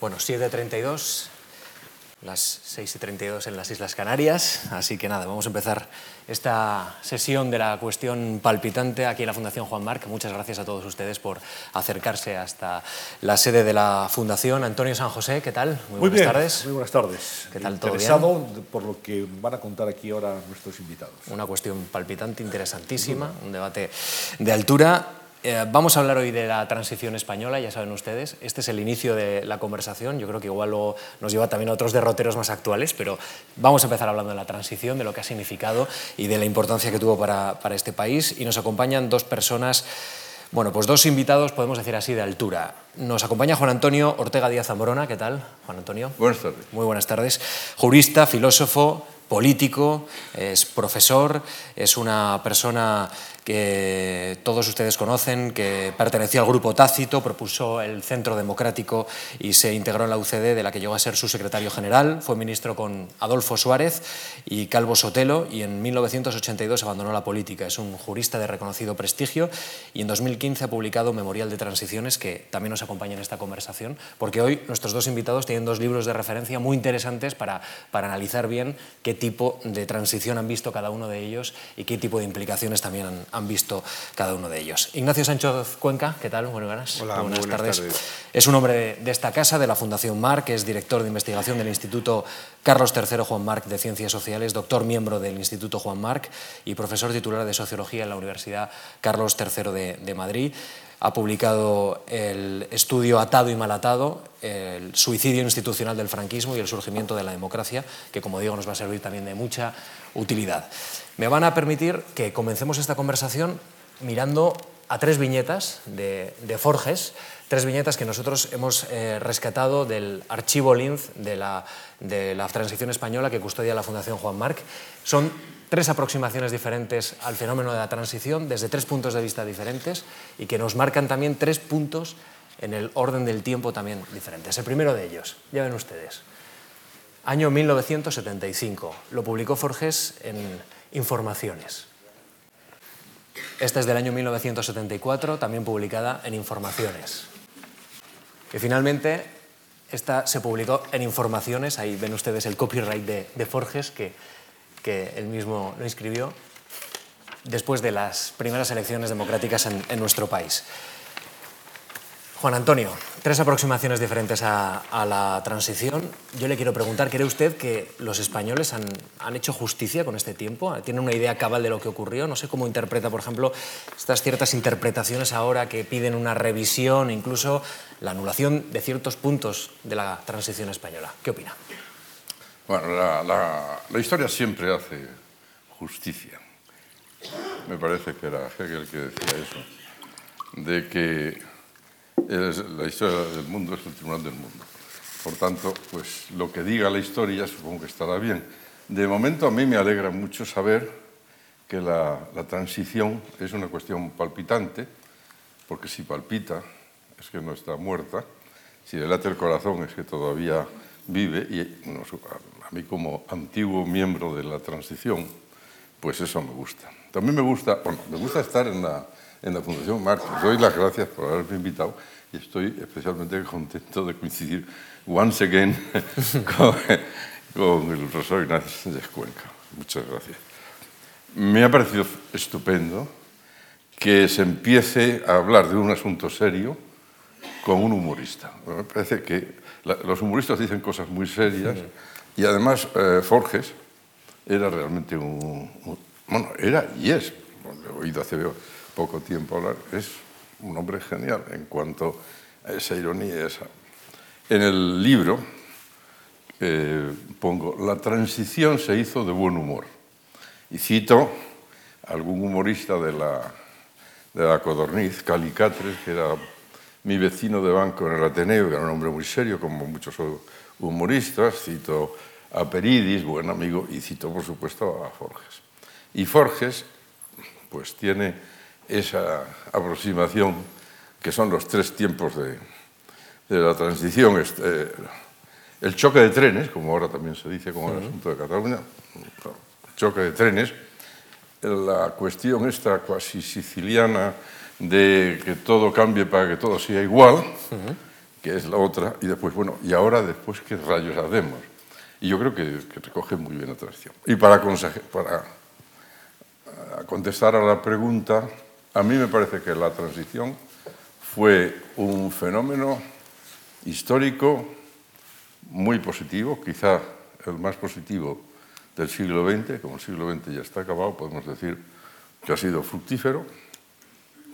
Bueno, 7.32, las 6.32 en las Islas Canarias, así que nada, vamos a empezar esta sesión de la cuestión palpitante aquí en la Fundación Juan Marc. Muchas gracias a todos ustedes por acercarse hasta la sede de la Fundación. Antonio San José, ¿qué tal? Muy, buenas tardes. Muy buenas tardes. ¿Qué tal? ¿Todo Interesado por lo que van a contar aquí ahora nuestros invitados. Una cuestión palpitante, interesantísima, un debate de altura. Eh, vamos a hablar hoy de la transición española, ya saben ustedes. Este es el inicio de la conversación. Yo creo que igual lo, nos lleva también a otros derroteros más actuales, pero vamos a empezar hablando de la transición, de lo que ha significado y de la importancia que tuvo para, para este país. Y nos acompañan dos personas. Bueno, pues dos invitados, podemos decir así, de altura. Nos acompaña Juan Antonio Ortega Díaz Zamorona. ¿Qué tal, Juan Antonio? Buenas tardes. Muy buenas tardes. Jurista, filósofo, político, es profesor, es una persona que todos ustedes conocen, que perteneció al grupo Tácito, propuso el Centro Democrático y se integró en la UCD, de la que llegó a ser su secretario general. Fue ministro con Adolfo Suárez y Calvo Sotelo y en 1982 abandonó la política. Es un jurista de reconocido prestigio y en 2015 ha publicado Memorial de Transiciones, que también nos acompaña en esta conversación, porque hoy nuestros dos invitados tienen dos libros de referencia muy interesantes para, para analizar bien qué tipo de transición han visto cada uno de ellos y qué tipo de implicaciones también han, han visto cada uno de ellos. Ignacio Sánchez Cuenca, ¿qué tal? Buenas, Hola, buenas, buenas tardes. tardes. Es un hombre de esta casa, de la Fundación Marc, es director de investigación del Instituto Carlos III Juan Marc de Ciencias Sociales, doctor miembro del Instituto Juan Marc y profesor titular de Sociología en la Universidad Carlos III de, de Madrid ha publicado el estudio Atado y Malatado, el suicidio institucional del franquismo y el surgimiento de la democracia, que como digo nos va a servir también de mucha utilidad. Me van a permitir que comencemos esta conversación mirando a tres viñetas de, Forges, tres viñetas que nosotros hemos eh, rescatado del archivo Linz de la, de la transición española que custodia la Fundación Juan Marc. Son tres aproximaciones diferentes al fenómeno de la transición desde tres puntos de vista diferentes y que nos marcan también tres puntos en el orden del tiempo también diferentes. El primero de ellos, ya ven ustedes, año 1975, lo publicó Forges en Informaciones. Esta es del año 1974, también publicada en Informaciones. Y finalmente, esta se publicó en Informaciones, ahí ven ustedes el copyright de, Forges, que que él mismo lo inscribió después de las primeras elecciones democráticas en nuestro país. Juan Antonio, tres aproximaciones diferentes a, la transición. Yo le quiero preguntar, ¿cree usted que los españoles han, han, hecho justicia con este tiempo? ¿Tiene una idea cabal de lo que ocurrió? No sé cómo interpreta, por ejemplo, estas ciertas interpretaciones ahora que piden una revisión, incluso la anulación de ciertos puntos de la transición española. ¿Qué opina? Bueno, la, historia siempre hace justicia. Me parece que era Hegel que decía eso, de que la historia del mundo es el tribunal del mundo. Por tanto, pues lo que diga la historia supongo que estará bien. De momento a mí me alegra mucho saber que la, transición es una cuestión palpitante, porque si palpita es que no está muerta, si le late el corazón es que todavía vive y a mí como antiguo miembro de la transición, pues eso me gusta. También me gusta, bueno, me gusta estar en la, en la Fundación Marx. Doy las gracias por haberme invitado y estoy especialmente contento de coincidir once again con, con, el profesor Ignacio Sánchez Cuenca. Muchas gracias. Me ha parecido estupendo que se empiece a hablar de un asunto serio con un humorista. Me parece que los humoristas dicen cosas muy serias. Y además, eh, Forges era realmente un, un, Bueno, era y es, lo he oído hace poco tiempo hablar, es un hombre genial en cuanto a esa ironía. Esa. En el libro eh, pongo, la transición se hizo de buen humor. Y cito a algún humorista de la, de la Codorniz, Calicatres, que era mi vecino de banco en el Ateneo, que era un hombre muy serio, como muchos humoristas, cito a Peridis, buen amigo, y cito por supuesto a Forges. Y Forges pues tiene esa aproximación que son los tres tiempos de, de la transición, este, el choque de trenes, como ahora también se dice con el asunto de Cataluña, choque de trenes, la cuestión esta cuasi siciliana de que todo cambie para que todo sea igual, uh -huh que es la otra, y después, bueno, ¿y ahora después qué rayos hacemos? Y yo creo que, recoge muy bien la transición. Y para, para contestar a la pregunta, a mí me parece que la transición fue un fenómeno histórico muy positivo, quizá el más positivo del siglo XX, como el siglo XX ya está acabado, podemos decir que ha sido fructífero,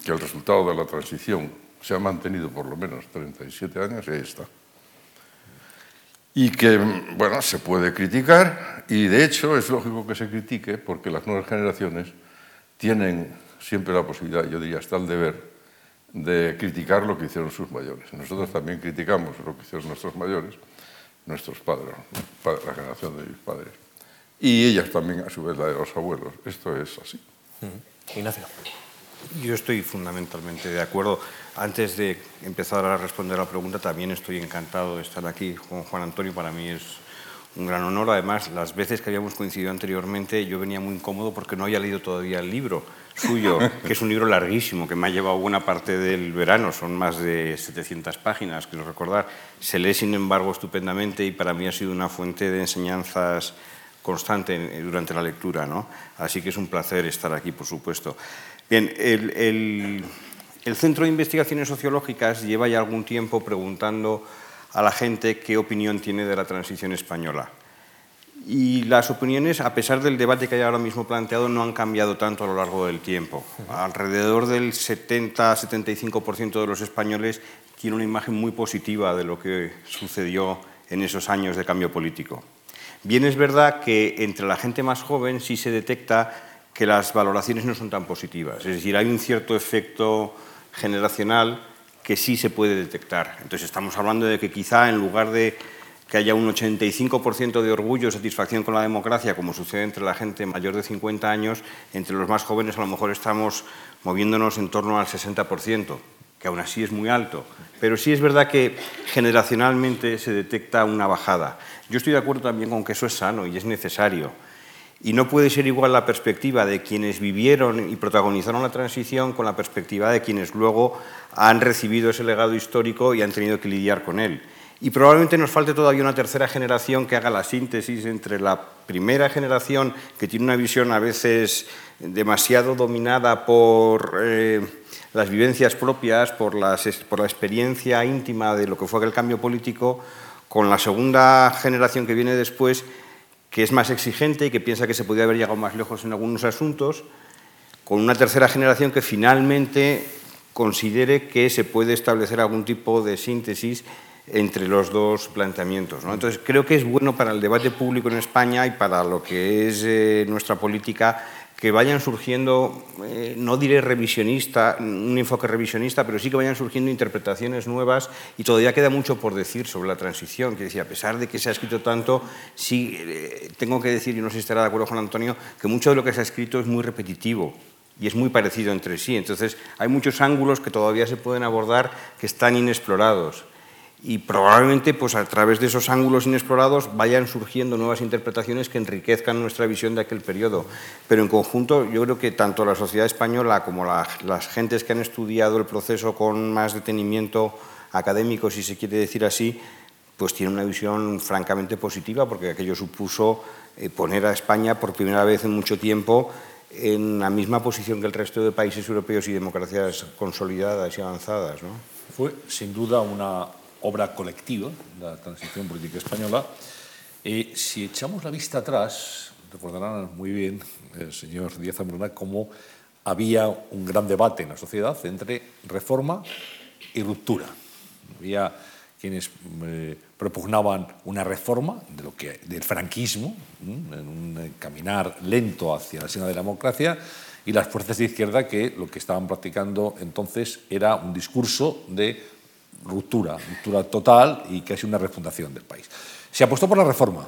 que el resultado de la transición se ha mantenido por lo menos 37 años y está. Y que, bueno, se puede criticar y de hecho es lógico que se critique porque las nuevas generaciones tienen siempre la posibilidad, yo diría hasta el deber, de criticar lo que hicieron sus mayores. Nosotros también criticamos lo que hicieron nuestros mayores, nuestros padres, la generación de mis padres. Y ellas también, a su vez, la de los abuelos. Esto es así. Ignacio. Yo estoy fundamentalmente de acuerdo. Antes de empezar a responder a la pregunta, también estoy encantado de estar aquí con Juan Antonio. Para mí es un gran honor. Además, las veces que habíamos coincidido anteriormente, yo venía muy incómodo porque no había leído todavía el libro suyo, que es un libro larguísimo, que me ha llevado buena parte del verano. Son más de 700 páginas, quiero recordar. Se lee, sin embargo, estupendamente y para mí ha sido una fuente de enseñanzas constante durante la lectura. ¿no? Así que es un placer estar aquí, por supuesto. Bien, el, el Centro de Investigaciones Sociológicas lleva ya algún tiempo preguntando a la gente qué opinión tiene de la transición española. Y las opiniones, a pesar del debate que hay ahora mismo planteado, no han cambiado tanto a lo largo del tiempo. Alrededor del 70-75% de los españoles tiene una imagen muy positiva de lo que sucedió en esos años de cambio político. Bien es verdad que entre la gente más joven sí se detecta que las valoraciones no son tan positivas. Es decir, hay un cierto efecto generacional que sí se puede detectar. Entonces estamos hablando de que quizá en lugar de que haya un 85% de orgullo y satisfacción con la democracia, como sucede entre la gente mayor de 50 años, entre los más jóvenes a lo mejor estamos moviéndonos en torno al 60%, que aún así es muy alto. Pero sí es verdad que generacionalmente se detecta una bajada. Yo estoy de acuerdo también con que eso es sano y es necesario. Y no puede ser igual la perspectiva de quienes vivieron y protagonizaron la transición con la perspectiva de quienes luego han recibido ese legado histórico y han tenido que lidiar con él. Y probablemente nos falte todavía una tercera generación que haga la síntesis entre la primera generación, que tiene una visión a veces demasiado dominada por eh, las vivencias propias, por, por la experiencia íntima de lo que fue aquel cambio político, con la segunda generación que viene después, que es más exigente y que piensa que se podría haber llegado más lejos en algunos asuntos, con una tercera generación que finalmente considere que se puede establecer algún tipo de síntesis entre los dos planteamientos. Entonces, creo que es bueno para el debate público en España y para lo que es eh, nuestra política que vayan surgiendo, eh, no diré revisionista, un enfoque revisionista, pero sí que vayan surgiendo interpretaciones nuevas y todavía queda mucho por decir sobre la transición. Que decía, a pesar de que se ha escrito tanto, sí eh, tengo que decir, y no sé si estará de acuerdo con Antonio, que mucho de lo que se ha escrito es muy repetitivo y es muy parecido entre sí. Entonces, hay muchos ángulos que todavía se pueden abordar que están inexplorados y probablemente pues, a través de esos ángulos inexplorados vayan surgiendo nuevas interpretaciones que enriquezcan nuestra visión de aquel periodo. Pero en conjunto yo creo que tanto la sociedad española como las gentes que han estudiado el proceso con más detenimiento académico, si se quiere decir así, pues tienen una visión francamente positiva porque aquello supuso eh, poner a España por primera vez en mucho tiempo en la misma posición que el resto de países europeos y democracias consolidadas y avanzadas. ¿no? Fue sin duda una obra colectiva, la transición política española. y si echamos la vista atrás, recordarán muy bien el señor Díaz Zambrana cómo había un gran debate en la sociedad entre reforma y ruptura. Había quienes eh, propugnaban una reforma de lo que, del franquismo, en un caminar lento hacia la senda de la democracia, y las fuerzas de izquierda que lo que estaban practicando entonces era un discurso de ruptura, ruptura total y casi una refundación del país. Se apostó por la reforma,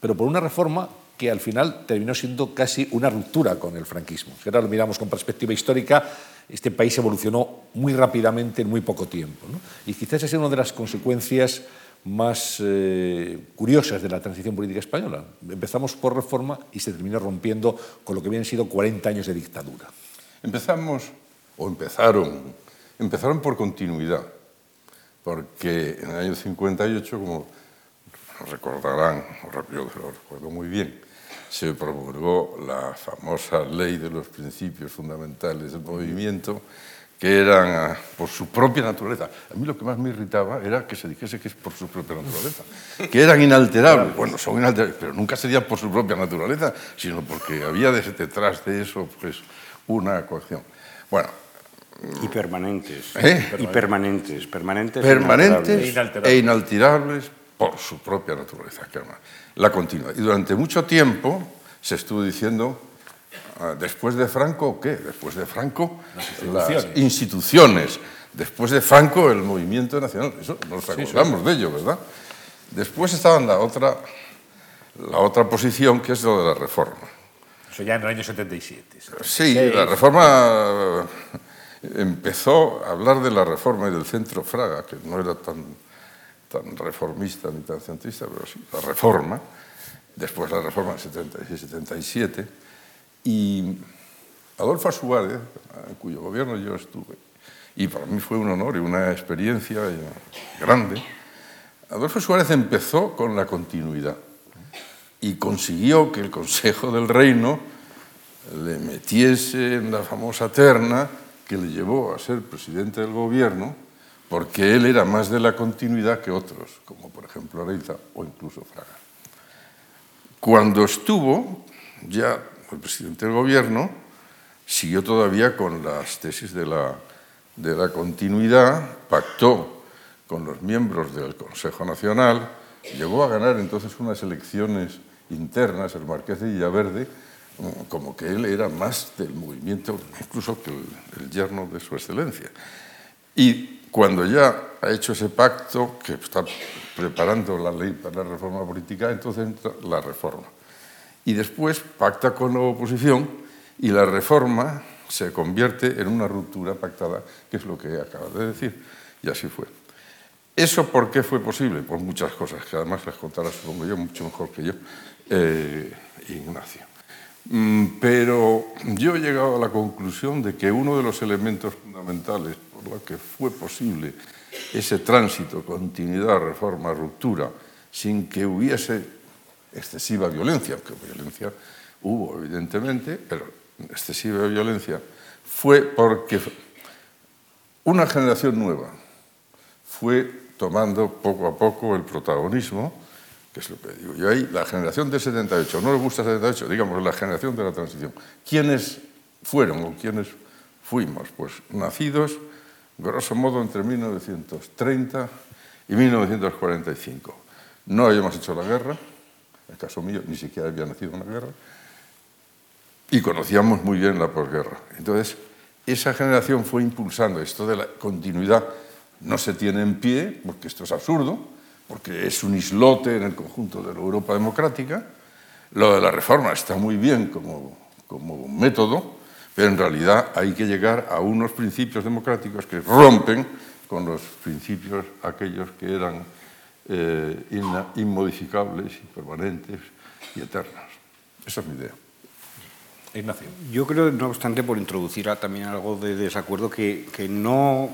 pero por una reforma que al final terminó siendo casi una ruptura con el franquismo. Si ahora lo miramos con perspectiva histórica, este país evolucionó muy rápidamente en muy poco tiempo. Y quizás esa es una de las consecuencias más eh, curiosas de la transición política española. Empezamos por reforma y se terminó rompiendo con lo que habían sido 40 años de dictadura. Empezamos, o empezaron, empezaron por continuidad porque en el año 58, como recordarán, yo lo recuerdo muy bien, se promulgó la famosa ley de los principios fundamentales del movimiento, que eran ah, por su propia naturaleza. A mí lo que más me irritaba era que se dijese que es por su propia naturaleza, que eran inalterables. Bueno, son inalterables, pero nunca serían por su propia naturaleza, sino porque había detrás de eso pues, una coacción. Bueno, y permanentes. ¿Eh? Y permanentes. Permanentes, permanentes e, inalterables. por su propia naturaleza, que la continua. Y durante mucho tiempo se estuvo diciendo, ah, después de Franco, ¿qué? Después de Franco, las instituciones. Después de Franco, el movimiento nacional. Eso nos acordamos de ello, ¿verdad? Después estaba la otra, la otra posición, que es lo de la reforma. Eso ya en el año 77. Sí, la reforma empezó a hablar de la reforma y del centro Fraga, que no era tan, tan reformista ni tan centrista, pero sí, la reforma, después la reforma del 76-77, y Adolfo Suárez, en cuyo gobierno yo estuve, y para mí fue un honor y una experiencia grande, Adolfo Suárez empezó con la continuidad y consiguió que el Consejo del Reino le metiese en la famosa terna que le llevó a ser presidente del gobierno porque él era más de la continuidad que otros, como por ejemplo Areita o incluso Fraga. Cuando estuvo ya el presidente del gobierno, siguió todavía con las tesis de la, de la continuidad, pactó con los miembros del Consejo Nacional, llegó a ganar entonces unas elecciones internas, el Marqués de Villaverde, como que él era más del movimiento, incluso que el, yerno de su excelencia. Y cuando ya ha hecho ese pacto, que está preparando la ley para la reforma política, entonces entra la reforma. Y después pacta con la oposición y la reforma se convierte en una ruptura pactada, que es lo que acaba de decir. Y así fue. ¿Eso por qué fue posible? Por muchas cosas, que además les contará, supongo yo, mucho mejor que yo, eh, Ignacio. Mm, pero yo he llegado a la conclusión de que uno de los elementos fundamentales por los que fue posible ese tránsito, continuidad, reforma, ruptura, sin que hubiese excesiva violencia, aunque violencia hubo evidentemente, pero excesiva violencia, fue porque una generación nueva fue tomando poco a poco el protagonismo que ahí la generación del 78, no le gusta el 78, digamos la generación de la transición. ¿Quiénes fueron o quiénes fuimos? Pues nacidos, grosso modo, entre 1930 y 1945. No habíamos hecho la guerra, en el caso mío ni siquiera había nacido en la guerra, y conocíamos muy bien la posguerra. Entonces, esa generación fue impulsando esto de la continuidad. No se tiene en pie, porque esto es absurdo, porque es un islote en el conjunto de la Europa democrática. Lo de la reforma está muy bien como, como método, pero en realidad hay que llegar a unos principios democráticos que rompen con los principios aquellos que eran eh, inmodificables y permanentes y eternos. Esa es mi idea. Ignacio. Yo creo, no obstante, por introducir también algo de desacuerdo, que, que no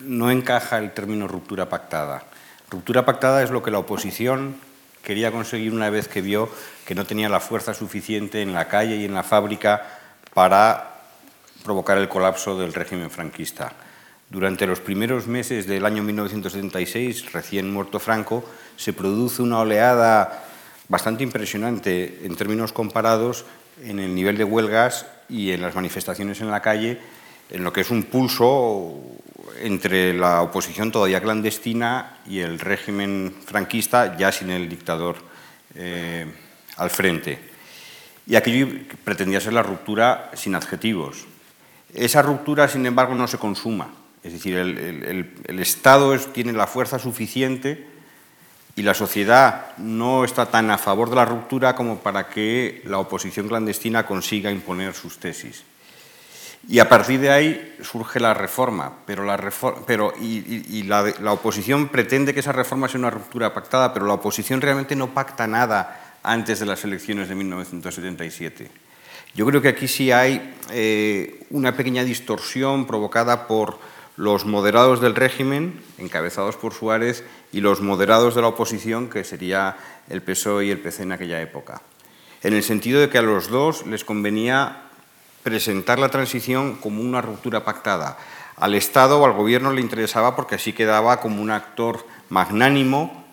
no encaja el término ruptura pactada. Ruptura pactada es lo que la oposición quería conseguir una vez que vio que no tenía la fuerza suficiente en la calle y en la fábrica para provocar el colapso del régimen franquista. Durante los primeros meses del año 1976, recién muerto Franco, se produce una oleada bastante impresionante en términos comparados en el nivel de huelgas y en las manifestaciones en la calle, en lo que es un pulso entre la oposición todavía clandestina y el régimen franquista ya sin el dictador eh, al frente. Y aquello pretendía ser la ruptura sin adjetivos. Esa ruptura, sin embargo, no se consuma. Es decir, el, Estado tiene la fuerza suficiente y la sociedad no está tan a favor de la ruptura como para que la oposición clandestina consiga imponer sus tesis. Y a partir de ahí surge la reforma, pero, la pero y, la, oposición pretende que esa reforma sea una ruptura pactada, pero la oposición realmente no pacta nada antes de las elecciones de 1977. Yo creo que aquí sí hay eh, una pequeña distorsión provocada por los moderados del régimen, encabezados por Suárez, y los moderados de la oposición, que sería el PSOE y el PC en aquella época. En el sentido de que a los dos les convenía presentar la transición como una ruptura pactada. Al Estado o al Gobierno le interesaba porque así quedaba como un actor magnánimo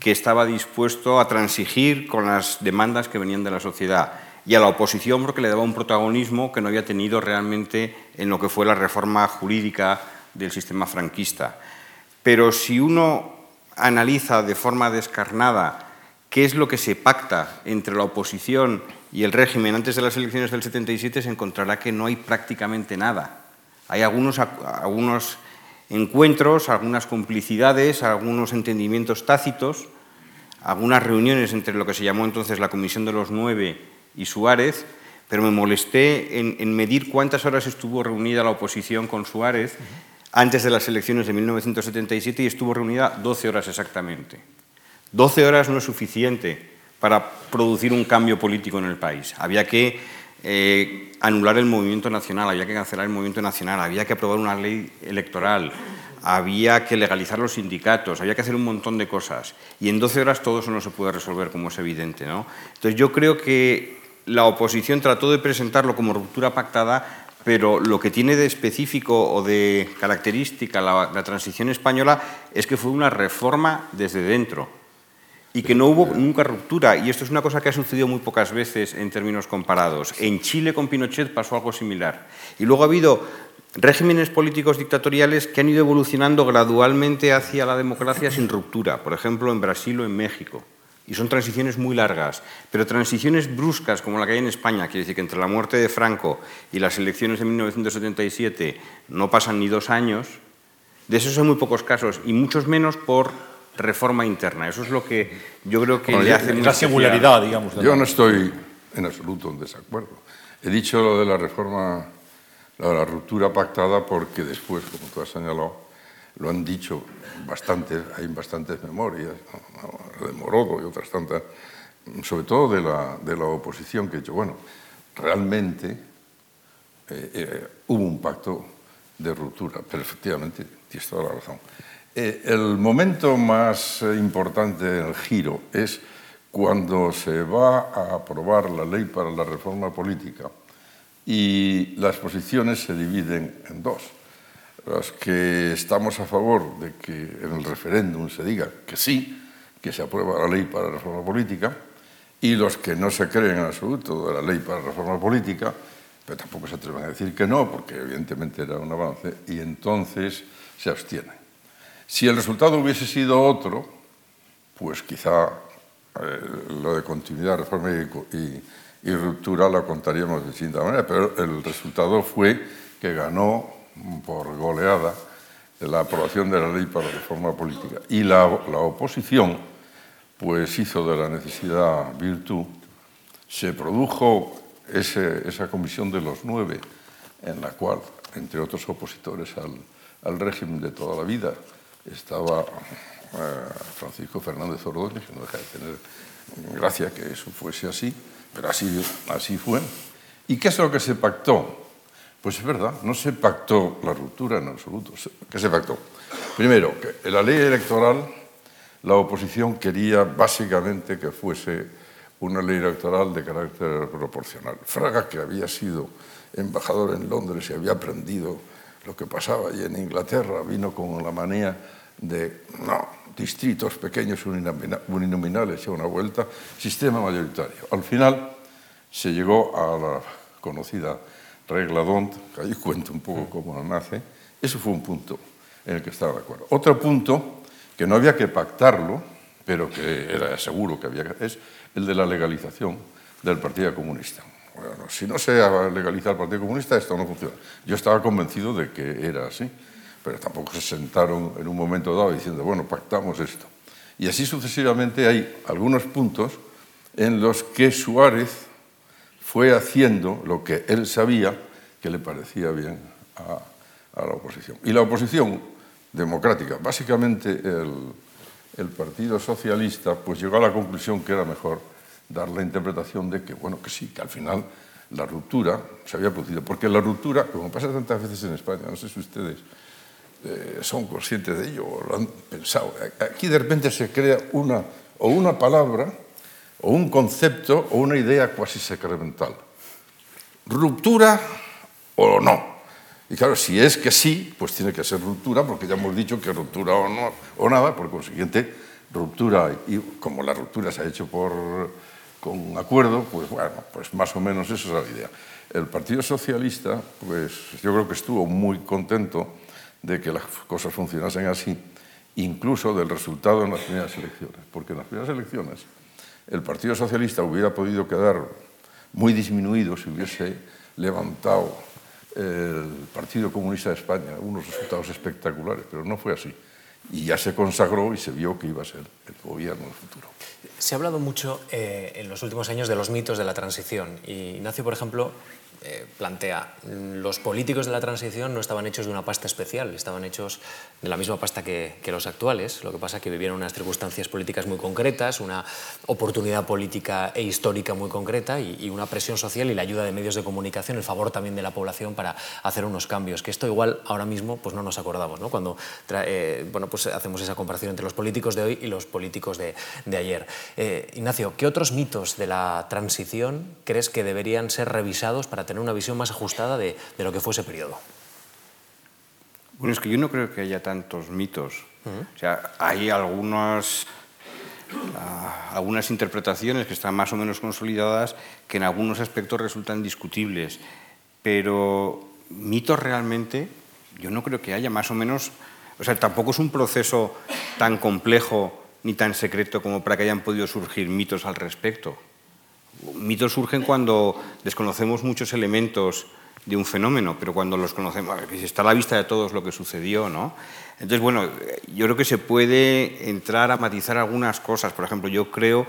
que estaba dispuesto a transigir con las demandas que venían de la sociedad y a la oposición porque le daba un protagonismo que no había tenido realmente en lo que fue la reforma jurídica del sistema franquista. Pero si uno analiza de forma descarnada qué es lo que se pacta entre la oposición y el régimen antes de las elecciones del 77, se encontrará que no hay prácticamente nada. Hay algunos, encuentros, algunas complicidades, algunos entendimientos tácitos, algunas reuniones entre lo que se llamó entonces la Comisión de los Nueve y Suárez, pero me molesté en, medir cuántas horas estuvo reunida la oposición con Suárez antes de las elecciones de 1977 y estuvo reunida 12 horas exactamente. 12 horas no es suficiente para producir un cambio político en el país. Había que eh, anular el movimiento nacional, había que cancelar el movimiento nacional, había que aprobar una ley electoral, había que legalizar los sindicatos, había que hacer un montón de cosas. Y en 12 horas todo eso no se puede resolver, como es evidente. ¿no? Entonces yo creo que la oposición trató de presentarlo como ruptura pactada, pero lo que tiene de específico o de característica la, la transición española es que fue una reforma desde dentro y que no hubo nunca ruptura. Y esto es una cosa que ha sucedido muy pocas veces en términos comparados. En Chile con Pinochet pasó algo similar. Y luego ha habido regímenes políticos dictatoriales que han ido evolucionando gradualmente hacia la democracia sin ruptura, por ejemplo en Brasil o en México. Y son transiciones muy largas, pero transiciones bruscas como la que hay en España, quiere decir que entre la muerte de Franco y las elecciones de 1977 no pasan ni dos años, de esos hay muy pocos casos, y muchos menos por reforma interna. Eso es lo que yo creo que le hace... La singularidad, digamos. Yo no estoy en absoluto en desacuerdo. He dicho lo de la reforma, lo de la ruptura pactada, porque después, como tú has señalado, lo han dicho bastante, hay bastantes memorias, de Morodo y otras tantas, sobre todo de la, de la oposición, que he dicho, bueno, realmente eh, eh, hubo un pacto de ruptura, pero efectivamente tienes toda la razón. Eh, el momento más eh, importante del giro es cuando se va a aprobar la ley para la reforma política y las posiciones se dividen en dos. Los que estamos a favor de que en el referéndum se diga que sí, que se aprueba la ley para la reforma política, y los que no se creen en absoluto de la ley para la reforma política, pero tampoco se atreven a decir que no, porque evidentemente era un avance, y entonces se abstienen. Si el resultado hubiese sido otro, pues quizá eh, lo de continuidad, reforma y, ruptura la contaríamos de distinta manera, pero el resultado fue que ganó por goleada la aprobación de la ley para la reforma política. Y la, oposición, pues hizo de la necesidad virtud, se produjo esa comisión de los nueve, en la cual, entre otros opositores al, al régimen de toda la vida, estaba eh, Francisco Fernández Ordóñez, que no deja de tener gracia que eso fuese así, pero así, así fue. ¿Y qué es lo que se pactó? Pues es verdad, no se pactó la ruptura en absoluto. ¿Qué se pactó? Primero, que en la ley electoral la oposición quería básicamente que fuese una ley electoral de carácter proporcional. Fraga, que había sido embajador en Londres y había aprendido lo que pasaba allí en Inglaterra, vino con la manía de, no, distritos pequeños uninominales y a una vuelta, sistema mayoritario. Al final se llegó a la conocida regla DONT, que ahí cuento un poco cómo nace, eso fue un punto en el que estaba de acuerdo. Otro punto, que no había que pactarlo, pero que era seguro que había que, es el de la legalización del Partido Comunista. Bueno, si no se legaliza el Partido Comunista, esto no funciona. Yo estaba convencido de que era así, pero tampoco se sentaron en un momento dado diciendo, bueno, pactamos esto. Y así sucesivamente hay algunos puntos en los que Suárez fue haciendo lo que él sabía que le parecía bien a, la oposición. Y la oposición democrática, básicamente el, el Partido Socialista, pues llegó a la conclusión que era mejor dar la interpretación de que, bueno, que sí, que al final la ruptura se había producido. Porque la ruptura, como pasa tantas veces en España, no sé si ustedes eh, son conscientes de ello o lo han pensado. Aquí de repente se crea una, o una palabra, o un concepto, o una idea cuasi sacramental. Ruptura o no. Y claro, si es que sí, pues tiene que ser ruptura, porque ya hemos dicho que ruptura o, no, o nada, por consiguiente, ruptura, y como la ruptura se ha hecho por, con acuerdo, pues bueno, pues más o menos eso es la idea. El Partido Socialista, pues yo creo que estuvo muy contento de que las cosas funcionasen así, incluso del resultado en las primeras elecciones, porque en las primeras elecciones el Partido Socialista hubiera podido quedar muy disminuido si hubiese levantado el Partido Comunista de España unos resultados espectaculares, pero no fue así. Y ya se consagró y se vio que iba a ser el gobierno del futuro. Se ha hablado mucho eh, en los últimos años de los mitos de la transición. Y Ignacio, por ejemplo, eh, plantea, los políticos de la transición no estaban hechos de una pasta especial, estaban hechos de la misma pasta que, los actuales, lo que pasa es que vivieron unas circunstancias políticas muy concretas, una oportunidad política e histórica muy concreta y, una presión social y la ayuda de medios de comunicación, el favor también de la población para hacer unos cambios, que esto igual ahora mismo pues no nos acordamos, ¿no? cuando eh, bueno, pues hacemos esa comparación entre los políticos de hoy y los políticos de, ayer. Eh, Ignacio, ¿qué otros mitos de la transición crees que deberían ser revisados para tener una visión más ajustada de, lo que fue ese periodo. Bueno, es que yo no creo que haya tantos mitos. O sea, hay algunas, ah, algunas interpretaciones que están más o menos consolidadas que en algunos aspectos resultan discutibles, pero mitos realmente yo no creo que haya más o menos, o sea, tampoco es un proceso tan complejo ni tan secreto como para que hayan podido surgir mitos al respecto mitos surgen cuando desconocemos muchos elementos de un fenómeno, pero cuando los conocemos, está a la vista de todos lo que sucedió, ¿no? Entonces, bueno, yo creo que se puede entrar a matizar algunas cosas. Por ejemplo, yo creo,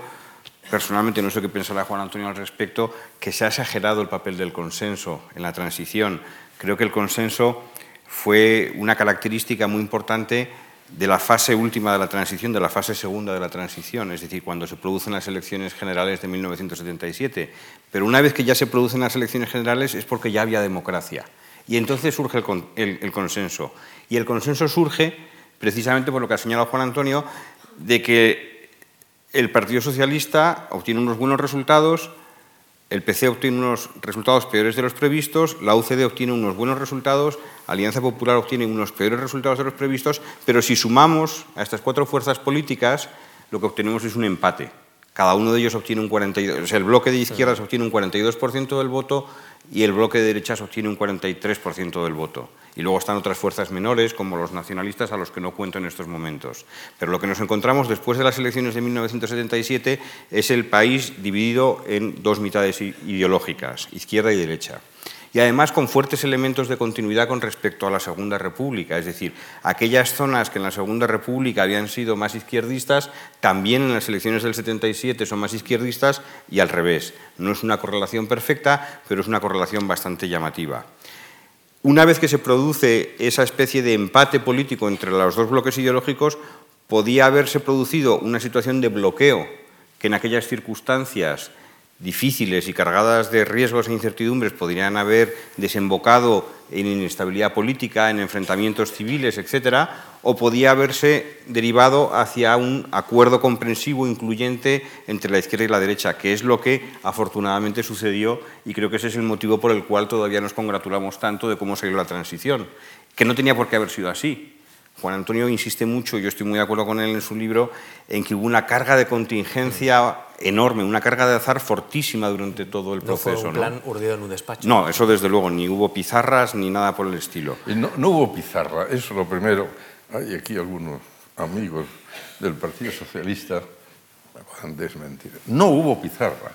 personalmente, no sé qué pensará Juan Antonio al respecto, que se ha exagerado el papel del consenso en la transición. Creo que el consenso fue una característica muy importante de la fase última de la transición, de la fase segunda de la transición, es decir, cuando se producen las elecciones generales de 1977. Pero una vez que ya se producen las elecciones generales es porque ya había democracia. Y entonces surge el, consenso. Y el consenso surge precisamente por lo que ha señalado Juan Antonio, de que el Partido Socialista obtiene unos buenos resultados, el PC obtiene unos resultados peores de los previstos, la UCD obtiene unos buenos resultados, Alianza Popular obtiene unos peores resultados de los previstos, pero si sumamos a estas cuatro fuerzas políticas, lo que obtenemos es un empate. Cada uno de ellos obtiene un 42%, o sea, el bloque de izquierdas obtiene un 42% del voto y el bloque de derechas obtiene un 43% del voto. Y luego están otras fuerzas menores, como los nacionalistas, a los que no cuento en estos momentos. Pero lo que nos encontramos después de las elecciones de 1977 es el país dividido en dos mitades ideológicas, izquierda y derecha y además con fuertes elementos de continuidad con respecto a la Segunda República. Es decir, aquellas zonas que en la Segunda República habían sido más izquierdistas, también en las elecciones del 77 son más izquierdistas y al revés. No es una correlación perfecta, pero es una correlación bastante llamativa. Una vez que se produce esa especie de empate político entre los dos bloques ideológicos, podía haberse producido una situación de bloqueo que en aquellas circunstancias difíciles y cargadas de riesgos e incertidumbres podrían haber desembocado en inestabilidad política, en enfrentamientos civiles, etcétera, o podía haberse derivado hacia un acuerdo comprensivo, incluyente entre la izquierda y la derecha, que es lo que afortunadamente sucedió y creo que ese es el motivo por el cual todavía nos congratulamos tanto de cómo salió la transición, que no tenía por qué haber sido así. Juan Antonio insiste mucho, yo estoy muy de acuerdo con él en su libro, en que hubo una carga de contingencia enorme, una carga de azar fortísima durante todo el proceso. No fue un plan urdido en un despacho. No, eso desde luego, ni hubo pizarras ni nada por el estilo. No, no hubo pizarra, eso es lo primero. Hay aquí algunos amigos del Partido Socialista me pueden desmentir. No hubo pizarra.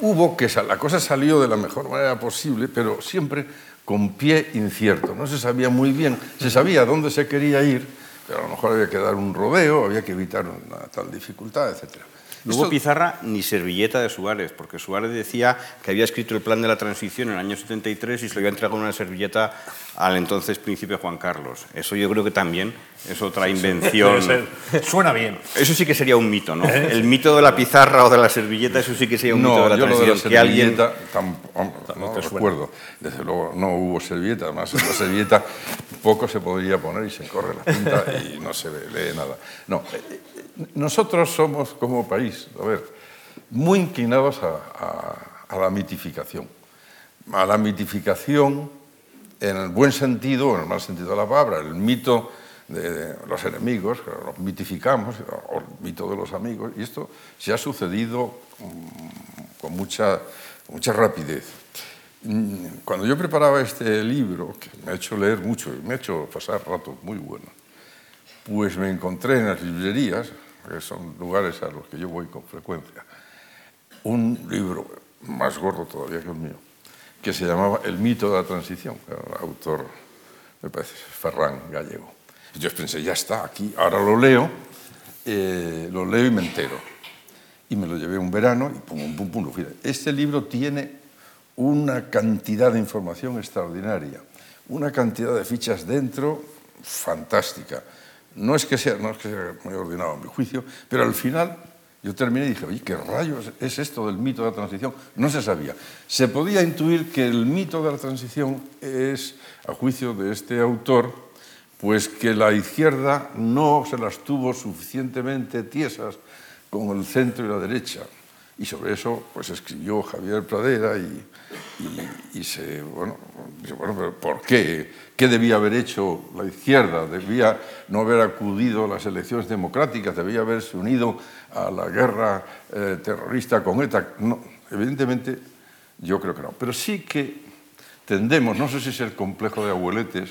Hubo que la cosa salió de la mejor manera posible, pero siempre con pie incierto. No se sabía muy bien, se sabía dónde se quería ir, pero a lo mejor había que dar un rodeo, había que evitar una tal dificultad, etcétera. No hubo pizarra ni servilleta de Suárez, porque Suárez decía que había escrito el plan de la transición en el año 73 y se lo había entregado una servilleta al entonces príncipe Juan Carlos. Eso yo creo que también es otra invención. Suena bien. Eso sí que sería un mito, ¿no? El mito de la pizarra o de la servilleta, eso sí que sería un mito de la transición. que alguien... no, no recuerdo. Desde luego no hubo servilleta, además la servilleta poco se podría poner y se corre la cinta y no se lee nada. No, eh, nosotros somos como país, a ver, muy inclinados a, a la mitificación. A la mitificación en el buen sentido en el mal sentido de la palabra. El mito de los enemigos, los mitificamos, o el mito de los amigos, y esto se ha sucedido mm, con mucha, mucha rapidez. Mm, cuando yo preparaba este libro, que me ha hecho leer mucho y me ha hecho pasar ratos muy buenos, pues me encontré en las librerías, que son lugares a los que yo voy con frecuencia, un libro más gordo todavía que el mío, que se llamaba El mito de la transición, autor, me parece, Ferran Gallego. Yo pensé, ya está, aquí, ahora lo leo, eh, lo leo y me entero. Y me lo llevé un verano y pum, pum, pum, lo fui. Este libro tiene una cantidad de información extraordinaria, una cantidad de fichas dentro fantástica. No es que sea, no es que sea muy ordenado a mi juicio, pero al final yo terminé y dije, oye, ¿qué rayos es esto del mito de la transición? No se sabía. Se podía intuir que el mito de la transición es, a juicio de este autor, pues que la izquierda no se las tuvo suficientemente tiesas con el centro y la derecha. Y sobre eso pues escribió Javier Pradera y, se, bueno, bueno, pero ¿por qué? ¿Qué debía haber hecho la izquierda? ¿Debía no haber acudido a las elecciones democráticas? ¿Debía haberse unido a la guerra eh, terrorista con ETA? No, evidentemente yo creo que no. Pero sí que tendemos, no sé si es el complejo de abueletes,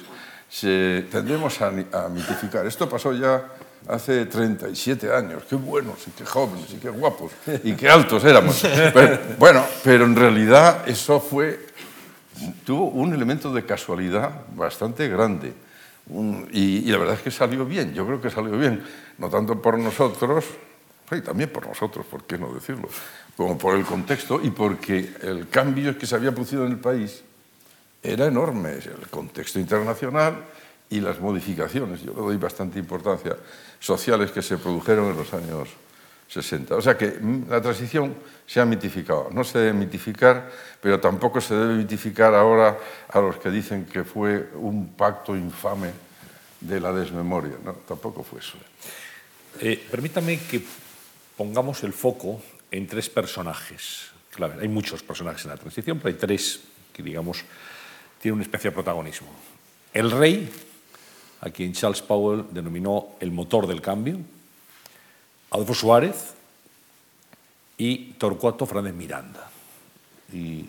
se, tendemos a, mitificar. Esto pasó ya hace 37 años. Qué buenos y qué jóvenes y qué guapos y qué altos éramos. bueno, pero en realidad eso fue, tuvo un elemento de casualidad bastante grande. y, la verdad es que salió bien, yo creo que salió bien, no tanto por nosotros, y también por nosotros, ¿por qué no decirlo? Como por el contexto y porque el cambio que se había producido en el país era enorme el contexto internacional y las modificaciones, yo le doy bastante importancia, sociales que se produjeron en los años 60. O sea que la transición se ha mitificado. No se debe mitificar, pero tampoco se debe mitificar ahora a los que dicen que fue un pacto infame de la desmemoria. No, tampoco fue eso. Eh, permítame que pongamos el foco en tres personajes. Claro, hay muchos personajes en la transición, pero hay tres que, digamos, tiene un especial protagonismo. El rey, a quien Charles Powell denominó el motor del cambio, Adolfo Suárez y Torcuato Fernández Miranda. Y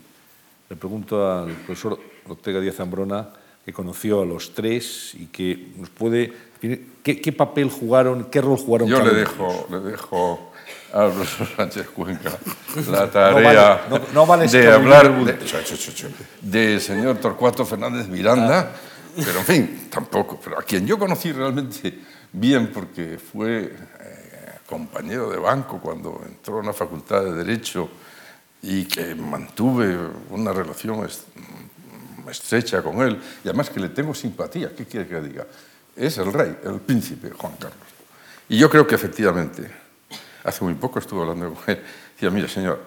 le pregunto al profesor Ortega Díaz Zambrona, que conoció a los tres y que nos puede... ¿Qué, qué papel jugaron, qué rol jugaron? Yo le dejo, le dejo al profesor Sánchez Cuenca la tarea de hablar del señor Torcuato Fernández Miranda, pero en fin, tampoco. Pero a quien yo conocí realmente bien, porque fue eh, compañero de banco cuando entró en la Facultad de Derecho y que mantuve una relación estrecha con él, y además que le tengo simpatía, ¿qué quiere que diga? Es el rey, el príncipe Juan Carlos. Y yo creo que efectivamente hace muy poco estuve hablando con él, decía, mira señor,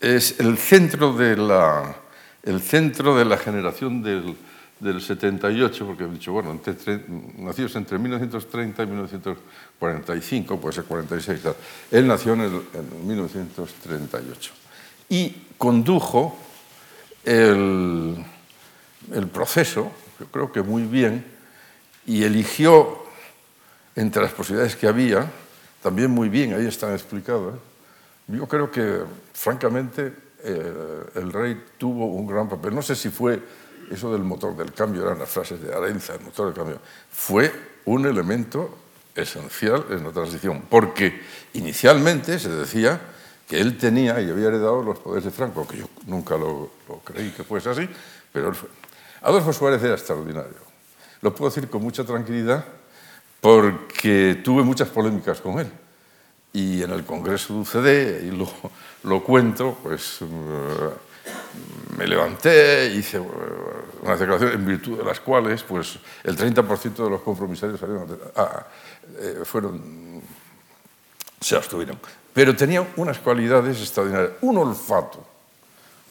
es el centro de la, el centro de la generación del, del 78, porque he dicho, bueno, entre, nacidos entre 1930 y 1945, puede ser 46, él nació en, en 1938 y condujo el, el proceso, yo creo que muy bien, y eligió entre las posibilidades que había, también muy bien, ahí están explicadas. Yo creo que, francamente, eh, el rey tuvo un gran papel. No sé si fue eso del motor del cambio, eran las frases de Arenza, el motor del cambio. Fue un elemento esencial en la transición, porque inicialmente se decía que él tenía y había heredado los poderes de Franco, que yo nunca lo, creí que fuese así, pero él fue. Adolfo Suárez era extraordinario. Lo puedo decir con mucha tranquilidad porque tuve muchas polémicas con él. Y en el Congreso de UCD, y lo, lo cuento, pues eh, me levanté, hice uh, unas declaraciones en virtud de las cuales pues, el 30% de los compromisarios ah, eh, fueron, se abstuvieron. Pero tenía unas cualidades extraordinarias, un olfato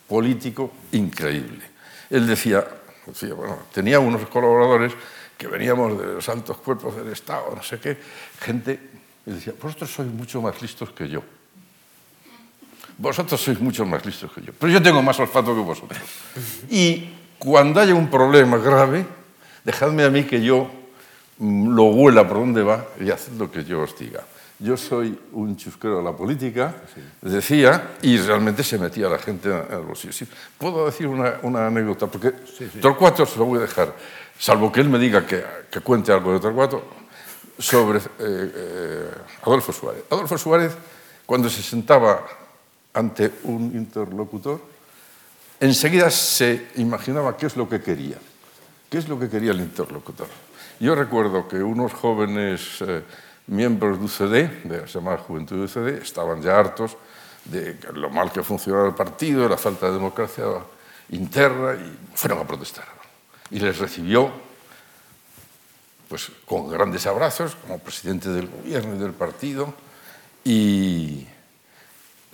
político increíble. Él decía, decía, bueno, tenía unos colaboradores que veníamos de los altos cuerpos del Estado, no sé qué, gente, y decía, vosotros sois mucho más listos que yo. Vosotros sois mucho más listos que yo, pero yo tengo más olfato que vosotros. Y cuando haya un problema grave, dejadme a mí que yo mm, lo huela por donde va y haced lo que yo os diga yo soy un chusquero de la política, decía, y realmente se metía la gente en el bolsillo. Puedo decir una, una anécdota, porque Torcuato se lo voy a dejar, salvo que él me diga que, que cuente algo de Torcuato, sobre eh, eh, Adolfo Suárez. Adolfo Suárez, cuando se sentaba ante un interlocutor, enseguida se imaginaba qué es lo que quería, qué es lo que quería el interlocutor. Yo recuerdo que unos jóvenes... Eh, miembros del UCD, de la llamada Juventud del UCD, estaban ya hartos de lo mal que funcionaba el partido, de la falta de democracia interna, y fueron a protestar. Y les recibió pues, con grandes abrazos como presidente del gobierno y del partido. Y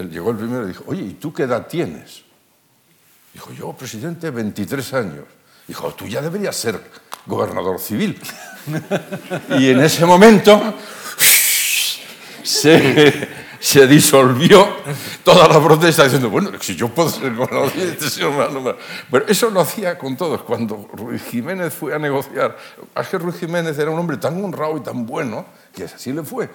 llegó el primero y dijo, oye, ¿y tú qué edad tienes? Dijo, yo, presidente, 23 años. Dijo, tú ya deberías ser gobernador civil. y en ese momento se, se, disolvió toda la protesta diciendo, bueno, si yo puedo ser gobernador civil, este Pero eso lo hacía con todos. Cuando Ruiz Jiménez fue a negociar, es que Ruiz Jiménez era un hombre tan honrado y tan bueno, que así le fue,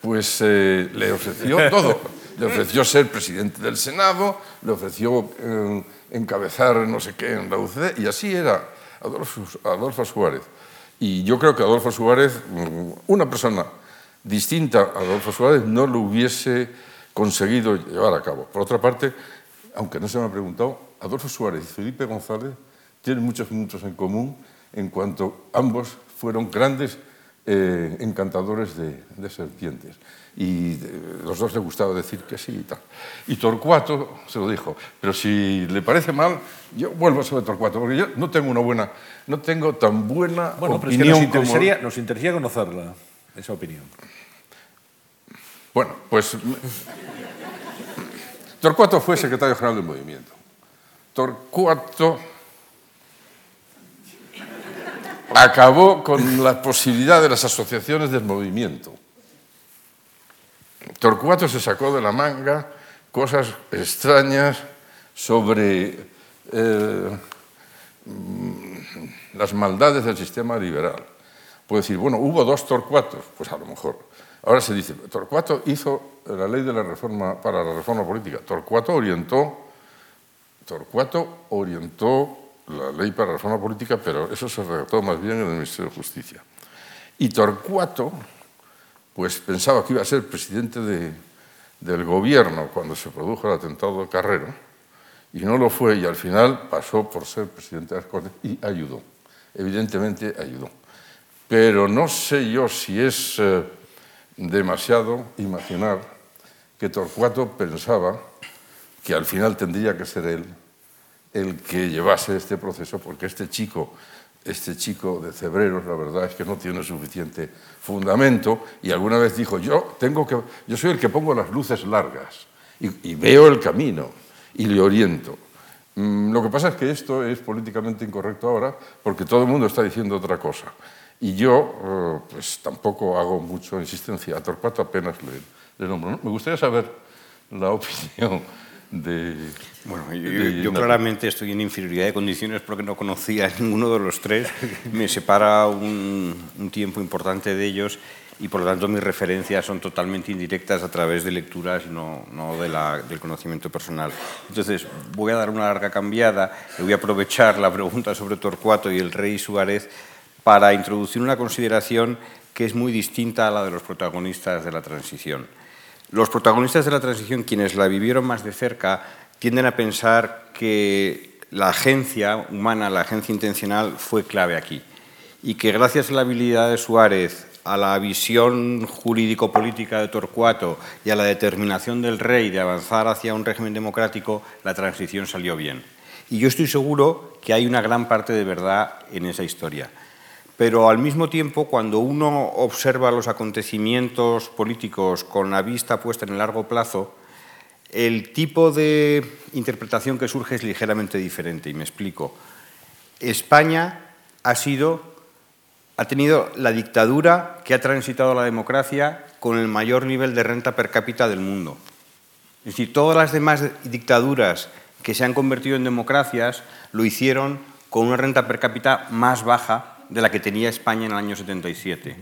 pues eh, le ofreció todo. Le ofreció ser presidente del Senado, le ofreció eh, encabezar no sé qué en la UCD, y así era Adolfo, Adolfo Suárez. Y yo creo que Adolfo Suárez, mm, una persona distinta a Adolfo Suárez, no lo hubiese conseguido llevar a cabo. Por otra parte, aunque no se me ha preguntado, Adolfo Suárez y Felipe González tienen muchos puntos en común en cuanto ambos fueron grandes eh, encantadores de, de serpientes y los dos le gustaba decir que sí y tal. Y Torcuato se lo dijo, pero si le parece mal, yo vuelvo sobre Torcuato, porque yo no tengo una buena, no tengo tan buena bueno, opinión pero es que nos interesaría, como... nos interesaría conocerla, esa opinión. Bueno, pues Torcuato fue secretario general del movimiento. Torcuato acabó con la posibilidad de las asociaciones del movimiento. Torcuato se sacó de la manga cosas extrañas sobre eh, las maldades del sistema liberal. Puede decir, bueno, hubo dos Torcuatos, pues a lo mejor. Ahora se dice, Torcuato hizo la ley de la reforma para la reforma política. Torcuato orientó, Torcuato orientó la ley para la reforma política, pero eso se redactó más bien en el Ministerio de Justicia. Y Torcuato pues pensaba que iba a ser presidente del gobierno cuando se produjo el atentado de Carrero, y no lo fue, y al final pasó por ser presidente de las Cortes y ayudó, evidentemente ayudó. Pero no sé yo si es eh, demasiado imaginar que Torcuato pensaba que al final tendría que ser él el que llevase este proceso, porque este chico este chico de Cebreros, la verdad es que no tiene suficiente fundamento y alguna vez dijo, yo, tengo yo soy el que pongo las luces largas y, veo el camino y le oriento. Mm, lo que pasa es que esto es políticamente incorrecto ahora porque todo el mundo está diciendo otra cosa. Y yo, eh, pues tampoco hago mucho insistencia. A Torcuato apenas le, le nombro. Me gustaría saber la opinión bueno, yo, claramente estoy en inferioridad de condiciones porque no conocía a ninguno de los tres. Me separa un, tiempo importante de ellos y por lo tanto mis referencias son totalmente indirectas a través de lecturas y no, no de la, del conocimiento personal. Entonces voy a dar una larga cambiada y voy a aprovechar la pregunta sobre Torcuato y el rey Suárez para introducir una consideración que es muy distinta a la de los protagonistas de la transición. Los protagonistas de la transición, quienes la vivieron más de cerca, tienden a pensar que la agencia humana, la agencia intencional, fue clave aquí. Y que gracias a la habilidad de Suárez, a la visión jurídico-política de Torcuato y a la determinación del rey de avanzar hacia un régimen democrático, la transición salió bien. Y yo estoy seguro que hay una gran parte de verdad en esa historia pero al mismo tiempo, cuando uno observa los acontecimientos políticos con la vista puesta en el largo plazo, el tipo de interpretación que surge es ligeramente diferente, y me explico. España ha sido ha tenido la dictadura que ha transitado la democracia con el mayor nivel de renta per cápita del mundo. Es decir, todas las demás dictaduras que se han convertido en democracias lo hicieron con una renta per cápita más baja de la que tenía España en el año 77.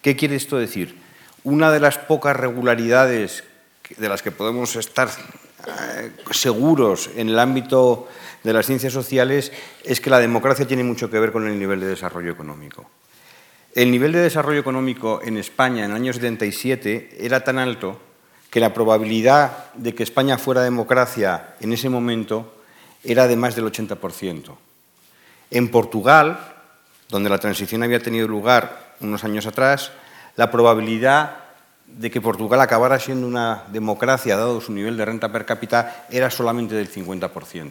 ¿Qué quiere esto decir? Una de las pocas regularidades de las que podemos estar eh, seguros en el ámbito de las ciencias sociales es que la democracia tiene mucho que ver con el nivel de desarrollo económico. El nivel de desarrollo económico en España en el año 77 era tan alto que la probabilidad de que España fuera democracia en ese momento era de más del 80%. En Portugal, donde la transición había tenido lugar unos años atrás, la probabilidad de que Portugal acabara siendo una democracia, dado su nivel de renta per cápita, era solamente del 50%.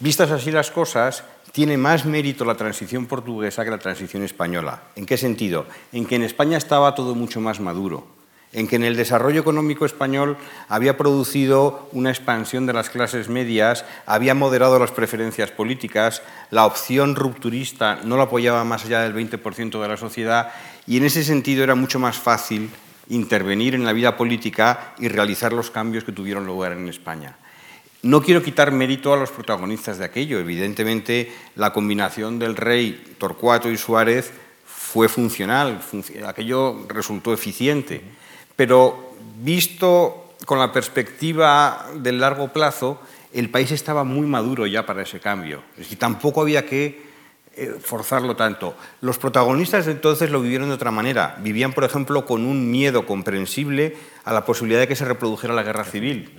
Vistas así las cosas, tiene más mérito la transición portuguesa que la transición española. ¿En qué sentido? En que en España estaba todo mucho más maduro en que en el desarrollo económico español había producido una expansión de las clases medias, había moderado las preferencias políticas, la opción rupturista no la apoyaba más allá del 20% de la sociedad y en ese sentido era mucho más fácil intervenir en la vida política y realizar los cambios que tuvieron lugar en España. No quiero quitar mérito a los protagonistas de aquello. Evidentemente, la combinación del rey Torcuato y Suárez fue funcional, aquello resultó eficiente pero visto con la perspectiva del largo plazo, el país estaba muy maduro ya para ese cambio. Es decir, tampoco había que eh, forzarlo tanto. Los protagonistas de entonces lo vivieron de otra manera. Vivían, por ejemplo, con un miedo comprensible a la posibilidad de que se reprodujera la guerra civil.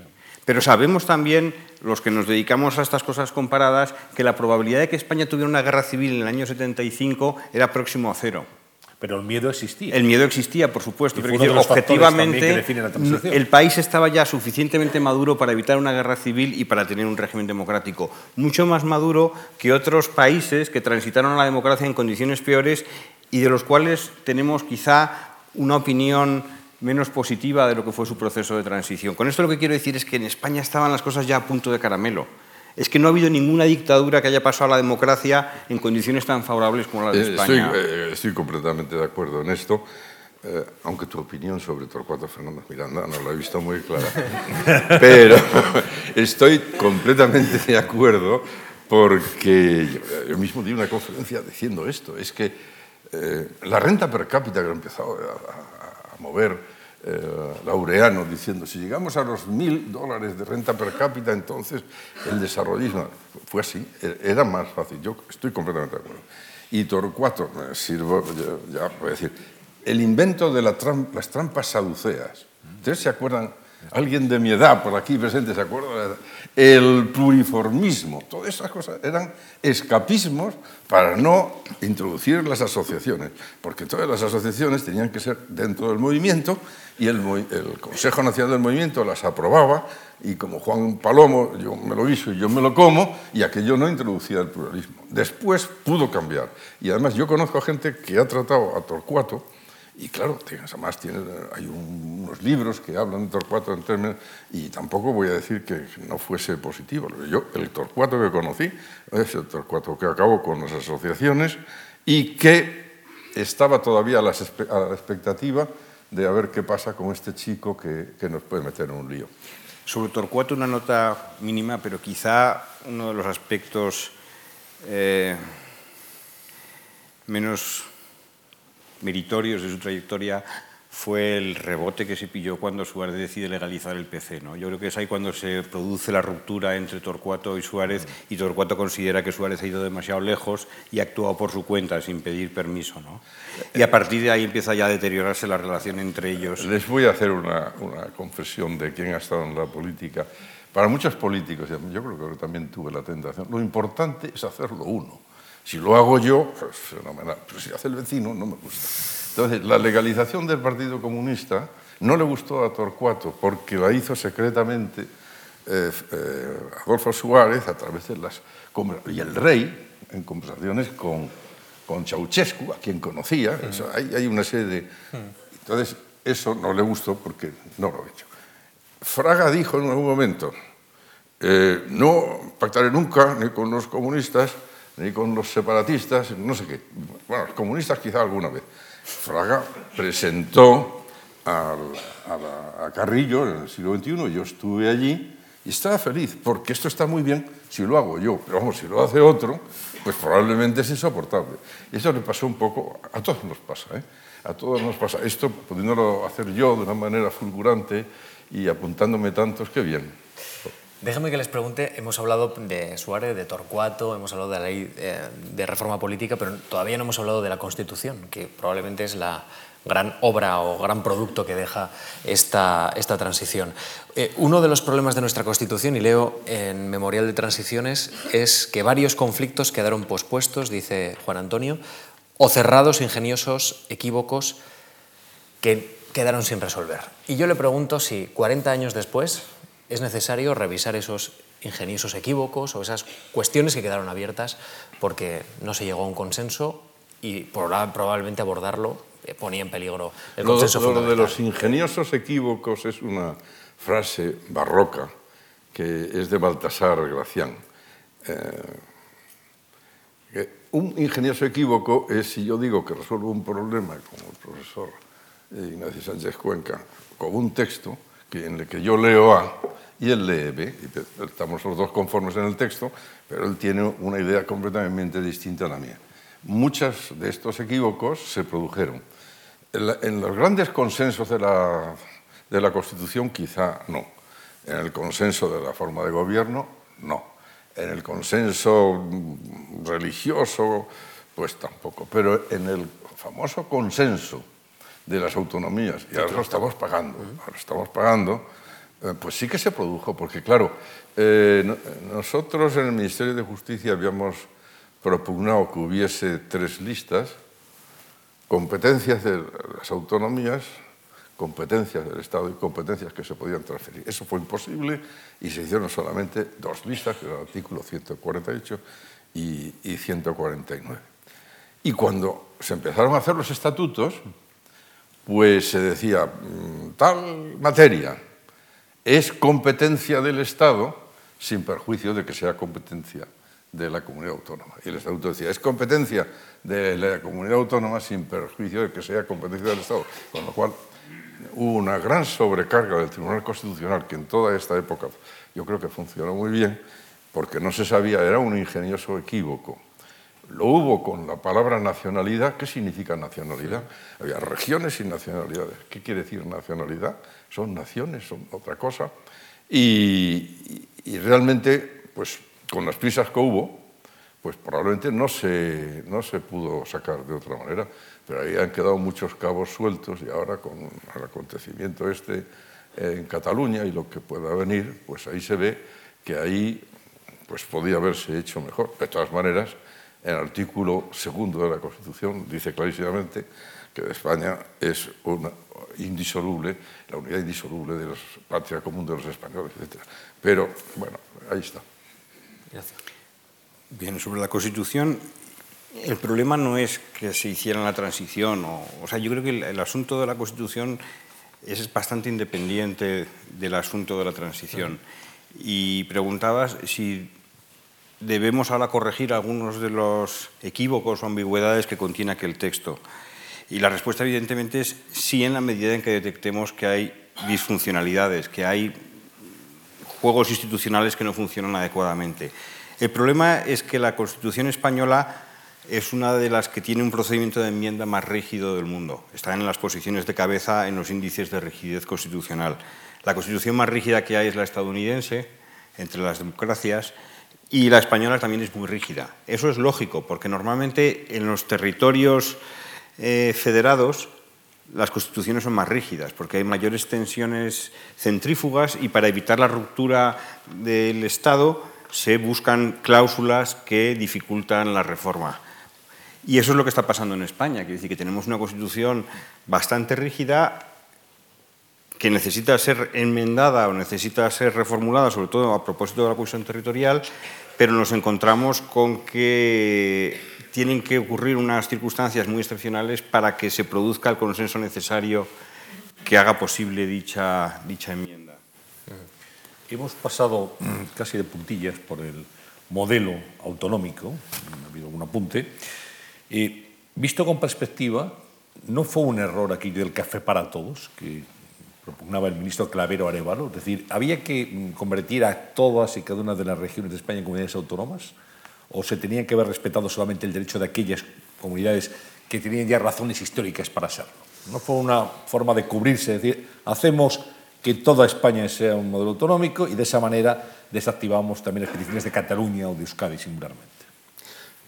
Pero sabemos también, los que nos dedicamos a estas cosas comparadas, que la probabilidad de que España tuviera una guerra civil en el año 75 era próximo a cero. Pero el miedo existía. El miedo existía, por supuesto. Pero objetivamente, el país estaba ya suficientemente maduro para evitar una guerra civil y para tener un régimen democrático. Mucho más maduro que otros países que transitaron a la democracia en condiciones peores y de los cuales tenemos quizá una opinión menos positiva de lo que fue su proceso de transición. Con esto lo que quiero decir es que en España estaban las cosas ya a punto de caramelo es que no ha habido ninguna dictadura que haya pasado a la democracia en condiciones tan favorables como la de eh, España. Eh, estoy, completamente de acuerdo en esto, eh, aunque tu opinión sobre Torcuato Fernández Miranda no la he visto muy clara. Pero estoy completamente de acuerdo porque yo, mismo di una conferencia diciendo esto, es que la renta per cápita que ha empezado a mover eh, Laureano diciendo, si llegamos a los mil dólares de renta per cápita, entonces el desarrollismo fue así, e-, era más fácil, yo estoy completamente de acuerdo. Y Torcuato, me sirvo, ya, voy a decir, el invento de las trampas saduceas. ¿Ustedes se acuerdan? Alguien de mi edad por aquí presente se acuerda el pluriformismo, todas esas cosas eran escapismos para no introducir las asociaciones, porque todas las asociaciones tenían que ser dentro del movimiento y el, Consejo Nacional del Movimiento las aprobaba y como Juan Palomo, yo me lo hizo y yo me lo como, y aquello no introducía el pluralismo. Después pudo cambiar. Y además yo conozco a gente que ha tratado a Torcuato y claro, además tiene, hay unos libros que hablan de Torcuato en términos, y tampoco voy a decir que no fuese positivo. Yo, el Torcuato que conocí, es el Torcuato que acabó con las asociaciones y que estaba todavía a la, expectativa de a ver qué pasa con este chico que, que, nos puede meter en un lío. Sobre Torcuato una nota mínima, pero quizá uno de los aspectos eh, menos meritorios de su trayectoria fue el rebote que se pilló cuando Suárez decide legalizar el PC. ¿no? Yo creo que es ahí cuando se produce la ruptura entre Torcuato y Suárez y Torcuato considera que Suárez ha ido demasiado lejos y ha actuado por su cuenta sin pedir permiso. ¿no? Y a partir de ahí empieza ya a deteriorarse la relación entre ellos. Les voy a hacer una, una confesión de quién ha estado en la política. Para muchos políticos, yo creo que también tuve la tentación, lo importante es hacerlo uno. Si lo hago yo, pues fenomenal. Pero si hace el vecino, no me gusta. Entonces, la legalización del Partido Comunista no le gustó a Torcuato porque la hizo secretamente eh, eh, Adolfo Suárez a través de las... y el rey, en conversaciones con, con Ceausescu, a quien conocía. hay, una serie de... Entonces, eso no le gustó porque no lo ha hecho. Fraga dijo en algún momento, eh, no pactaré nunca ni con los comunistas ni con los separatistas, no sé qué. Bueno, los comunistas quizá alguna vez. Fraga presentó a, Carrillo en el siglo XXI, yo estuve allí y estaba feliz, porque esto está muy bien si lo hago yo, pero vamos, si lo hace otro, pues probablemente es insoportable. Y eso le pasó un poco, a todos nos pasa, ¿eh? a todos nos pasa. Esto, pudiéndolo hacer yo de una manera fulgurante y apuntándome tantos, qué bien. Déjenme que les pregunte, hemos hablado de Suárez, de Torcuato, hemos hablado de la ley eh, de reforma política, pero todavía no hemos hablado de la Constitución, que probablemente es la gran obra o gran producto que deja esta, esta transición. Eh, uno de los problemas de nuestra Constitución, y leo en Memorial de Transiciones, es que varios conflictos quedaron pospuestos, dice Juan Antonio, o cerrados, ingeniosos, equívocos, que quedaron sin resolver. Y yo le pregunto si 40 años después es necesario revisar esos ingeniosos equívocos o esas cuestiones que quedaron abiertas porque no se llegó a un consenso y probablemente abordarlo eh, ponía en peligro el consenso lo, lo de los ingeniosos equívocos es una frase barroca que es de Baltasar Gracián. Eh, un ingenioso equívoco es si yo digo que resuelvo un problema, como el profesor Ignacio Sánchez Cuenca, con un texto que, en el que yo leo A y él lee B, y estamos los dos conformes en el texto, pero él tiene una idea completamente distinta a la mía. Muchos de estos equívocos se produjeron. En, los grandes consensos de la, de la Constitución quizá no. En el consenso de la forma de gobierno, no en el consenso religioso, pues tampoco. Pero en el famoso consenso de las autonomías, y ahora lo estamos pagando, ahora estamos pagando, eh, pues sí que se produjo, porque claro, eh, nosotros en el Ministerio de Justicia habíamos propugnado que hubiese tres listas, competencias de las autonomías, competencias del Estado y competencias que se podían transferir. Eso fue imposible y se hicieron solamente dos listas, que eran el artículo 148 y, 149. Y cuando se empezaron a hacer los estatutos, pues se decía, mm, tal materia es competencia del Estado sin perjuicio de que sea competencia de la comunidad autónoma. Y el Estatuto decía, es competencia de la comunidad autónoma sin perjuicio de que sea competencia del Estado. Con lo cual, hubo una gran sobrecarga del Tribunal Constitucional que en toda esta época yo creo que funcionó muy bien porque no se sabía, era un ingenioso equívoco. Lo hubo con la palabra nacionalidad. ¿Qué significa nacionalidad? Había regiones y nacionalidades. ¿Qué quiere decir nacionalidad? Son naciones, son otra cosa. Y, y realmente, pues con las prisas que hubo, pues probablemente no se, no se pudo sacar de otra manera pero ahí han quedado muchos cabos sueltos y ahora con el acontecimiento este en Cataluña y lo que pueda venir, pues ahí se ve que ahí pues podía haberse hecho mejor. De todas maneras, el artículo segundo de la Constitución dice clarísimamente que España es una indisoluble, la unidad indisoluble de la patria común de los españoles, etc. Pero, bueno, ahí está. Gracias. Bien, sobre la Constitución, el problema no es que se hiciera la transición, o, sea, yo creo que el, asunto de la Constitución es bastante independiente del asunto de la transición. Y preguntabas si debemos ahora corregir algunos de los equívocos o ambigüedades que contiene aquel texto. Y la respuesta evidentemente es sí en la medida en que detectemos que hay disfuncionalidades, que hay juegos institucionales que no funcionan adecuadamente. El problema es que la Constitución española es una de las que tiene un procedimiento de enmienda más rígido del mundo. Está en las posiciones de cabeza en los índices de rigidez constitucional. La constitución más rígida que hay es la estadounidense, entre las democracias, y la española también es muy rígida. Eso es lógico, porque normalmente en los territorios eh, federados las constituciones son más rígidas, porque hay mayores tensiones centrífugas y para evitar la ruptura del Estado se buscan cláusulas que dificultan la reforma. Y eso es lo que está pasando en España, quiere decir que tenemos una constitución bastante rígida que necesita ser enmendada o necesita ser reformulada, sobre todo a propósito de la cuestión territorial, pero nos encontramos con que tienen que ocurrir unas circunstancias muy excepcionales para que se produzca el consenso necesario que haga posible dicha, dicha enmienda. Hemos pasado casi de puntillas por el modelo autonómico, ha habido un apunte, y visto con perspectiva, no fue un error aquí del café para todos, que propugnaba el ministro Clavero Arevalo, es decir, ¿había que mm, convertir a todas y cada una de las regiones de España en comunidades autónomas? ¿O se tenía que haber respetado solamente el derecho de aquellas comunidades que tenían ya razones históricas para serlo? No fue una forma de cubrirse, es decir, hacemos que toda España sea un modelo autonómico y de esa manera desactivamos también las peticiones de Cataluña o de Euskadi singularmente.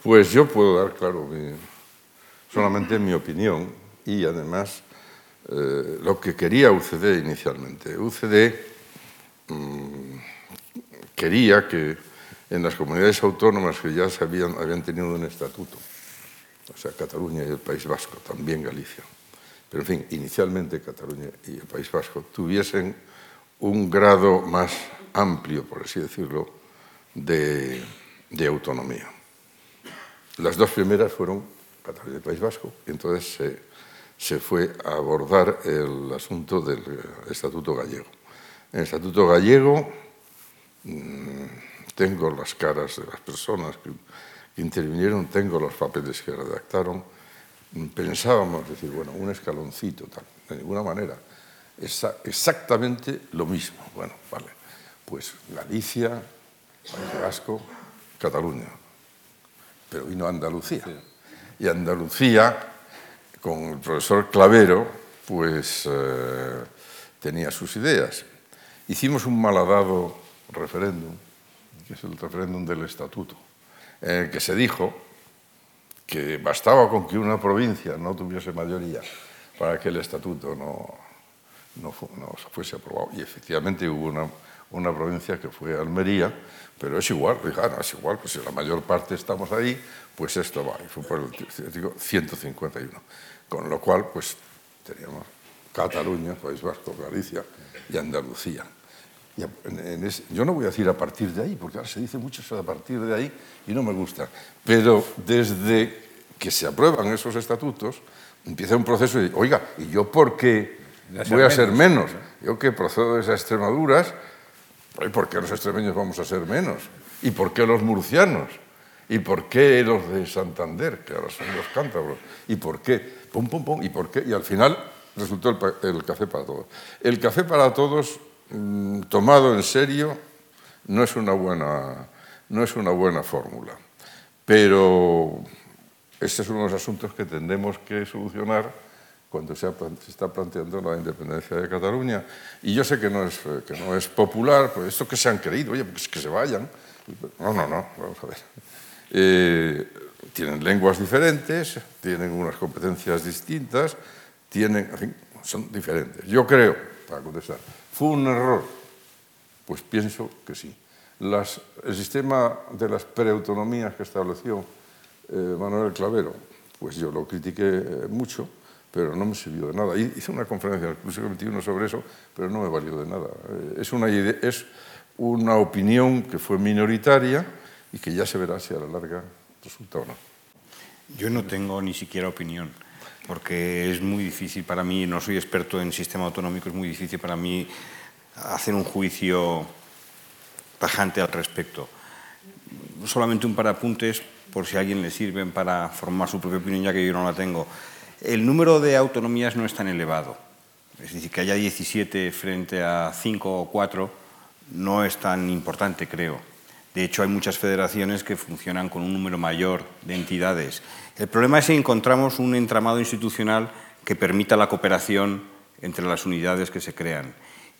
Pues yo puedo dar, claro, solamente mi opinión y además eh, lo que quería UCD inicialmente. UCD mm, quería que en las comunidades autónomas que ya se habían, habían tenido un estatuto, o sea, Cataluña y el País Vasco, también Galicia, pero en fin, inicialmente Cataluña y el País Vasco, tuviesen un grado más amplio, por así decirlo, de, de autonomía. Las dos primeras fueron Cataluña y el País Vasco, y entonces se se fue a abordar el asunto del Estatuto Gallego. En el Estatuto Gallego mm, tengo las caras de las personas que, intervinieron, tengo los papeles que redactaron. Pensábamos decir, bueno, un escaloncito, tal, de ninguna manera. Es exactamente lo mismo. Bueno, vale, pues Galicia, País Vasco, Cataluña. Pero vino Andalucía. Y Andalucía con el profesor Clavero, pues eh, tenía sus ideas. Hicimos un malhadado referéndum, que es el referéndum del estatuto, en el que se dijo que bastaba con que una provincia no tuviese mayoría para que el estatuto no, no, fuese aprobado. Y efectivamente hubo una, una, provincia que fue Almería, pero es igual, ah, es igual, pues si la mayor parte estamos ahí, pues esto va. Y fue por el digo, 151. Con lo cual, pues teníamos Cataluña, País Vasco, Galicia y Andalucía. yo no voy a decir a partir de ahí, porque ahora se dice mucho eso de a partir de ahí y no me gusta. Pero desde que se aprueban esos estatutos, empieza un proceso de, oiga, ¿y yo por qué voy a ser menos? Yo que procedo de esas Extremaduras, ¿por qué los extremeños vamos a ser menos? ¿Y por qué los murcianos? ¿Y por qué los de Santander, que ahora son los cántabros? ¿Y por qué? Pum, pum, pum. ¿Y por qué? Y al final resultó el, café para todos. El café para todos, mm, tomado en serio, no es una buena, no es una buena fórmula. Pero este es uno de los asuntos que tendremos que solucionar cuando se, está planteando la independencia de Cataluña. Y yo sé que no es, que no es popular, pues esto que se han querido, oye, pues que se vayan. No, no, no, vamos a ver. Eh, tienen lenguas diferentes, tienen unas competencias distintas, tienen, son diferentes. Yo creo, para contestar, ¿fue un error? Pues pienso que sí. El sistema de las preautonomías que estableció eh, Manuel Clavero, pues yo lo critiqué eh, mucho, pero no me sirvió de nada. Hice una conferencia en el siglo XXI sobre eso, pero no me valió de nada. es, una idea, es una opinión que fue minoritaria, y que ya se verá si a la larga resulta o no. Yo no tengo ni siquiera opinión, porque es muy difícil para mí, no soy experto en sistema autonómico, es muy difícil para mí hacer un juicio tajante al respecto. Solamente un par de apuntes, por si a alguien le sirven para formar su propia opinión, ya que yo no la tengo. El número de autonomías no es tan elevado. Es decir, que haya 17 frente a 5 o 4 no es tan importante, creo. De hecho, hay muchas federaciones que funcionan con un número mayor de entidades. El problema es si encontramos un entramado institucional que permita la cooperación entre las unidades que se crean.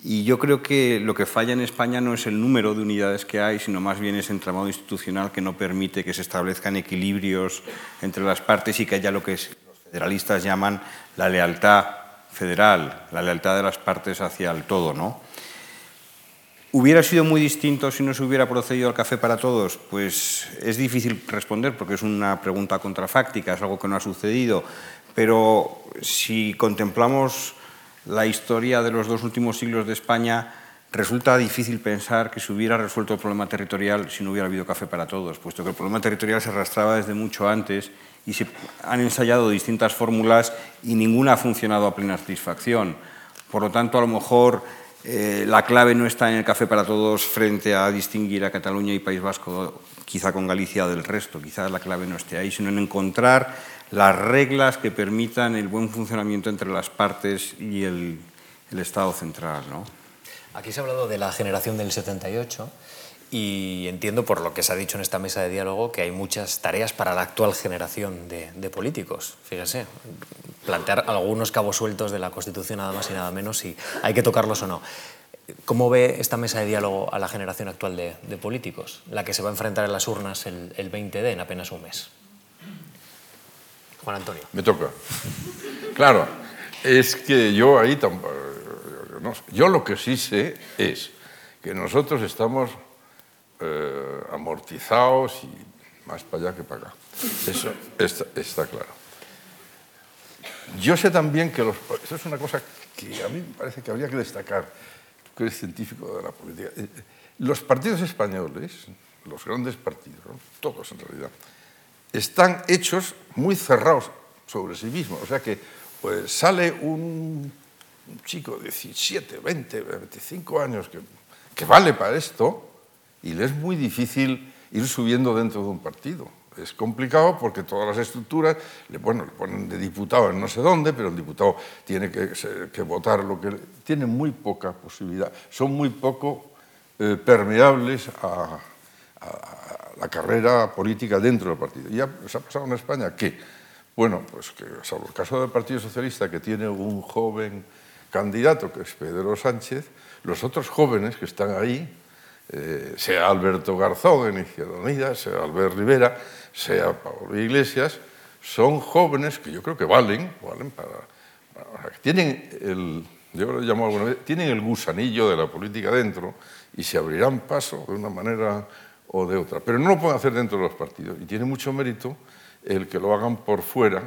Y yo creo que lo que falla en España no es el número de unidades que hay, sino más bien ese entramado institucional que no permite que se establezcan equilibrios entre las partes y que haya lo que los federalistas llaman la lealtad federal, la lealtad de las partes hacia el todo, ¿no? ¿Hubiera sido muy distinto si no se hubiera procedido al café para todos? Pues es difícil responder porque es una pregunta contrafáctica, es algo que no ha sucedido. Pero si contemplamos la historia de los dos últimos siglos de España, resulta difícil pensar que se hubiera resuelto el problema territorial si no hubiera habido café para todos, puesto que el problema territorial se arrastraba desde mucho antes y se han ensayado distintas fórmulas y ninguna ha funcionado a plena satisfacción. Por lo tanto, a lo mejor eh, la clave no está en el café para todos frente a distinguir a Cataluña y País Vasco, quizá con Galicia del resto. Quizá la clave no esté ahí, sino en encontrar las reglas que permitan el buen funcionamiento entre las partes y el, el Estado central. ¿no? Aquí se ha hablado de la generación del 78 y entiendo por lo que se ha dicho en esta mesa de diálogo que hay muchas tareas para la actual generación de, de políticos. Fíjense, plantear algunos cabos sueltos de la Constitución nada más y nada menos si hay que tocarlos o no. ¿Cómo ve esta mesa de diálogo a la generación actual de, de políticos, la que se va a enfrentar en las urnas el, el 20D en apenas un mes? Juan Antonio. Me toca. Claro, es que yo ahí tampoco... Yo lo que sí sé es que nosotros estamos eh, amortizados y más para allá que para acá. Eso está, claro. Yo sé también que los... Eso es una cosa que a mí me parece que habría que destacar, que eres científico de la política. Eh, los partidos españoles, los grandes partidos, todos en realidad, están hechos muy cerrados sobre sí mismos. O sea que pues, sale un, un chico de 17, 20, 25 años que, que vale para esto y le es muy difícil ir subiendo dentro de un partido. Es complicado porque todas las estructuras, le, bueno, le ponen de diputado en no sé dónde, pero el diputado tiene que, que votar lo que... Tiene muy poca posibilidad, son muy poco eh, permeables a, la carrera política dentro del partido. Ya se ha pasado en España que, bueno, pues que, salvo el caso del Partido Socialista, que tiene un joven candidato, que es Pedro Sánchez, los otros jóvenes que están ahí, eh, sea Alberto Garzón en Izquierda Unida, sea Albert Rivera, sea Pablo Iglesias, son jóvenes que yo creo que valen, valen para, tienen el, yo lo alguna vez, tienen el gusanillo de la política dentro y se abrirán paso de una manera o de otra. Pero no lo pueden hacer dentro de los partidos y tiene mucho mérito el que lo hagan por fuera,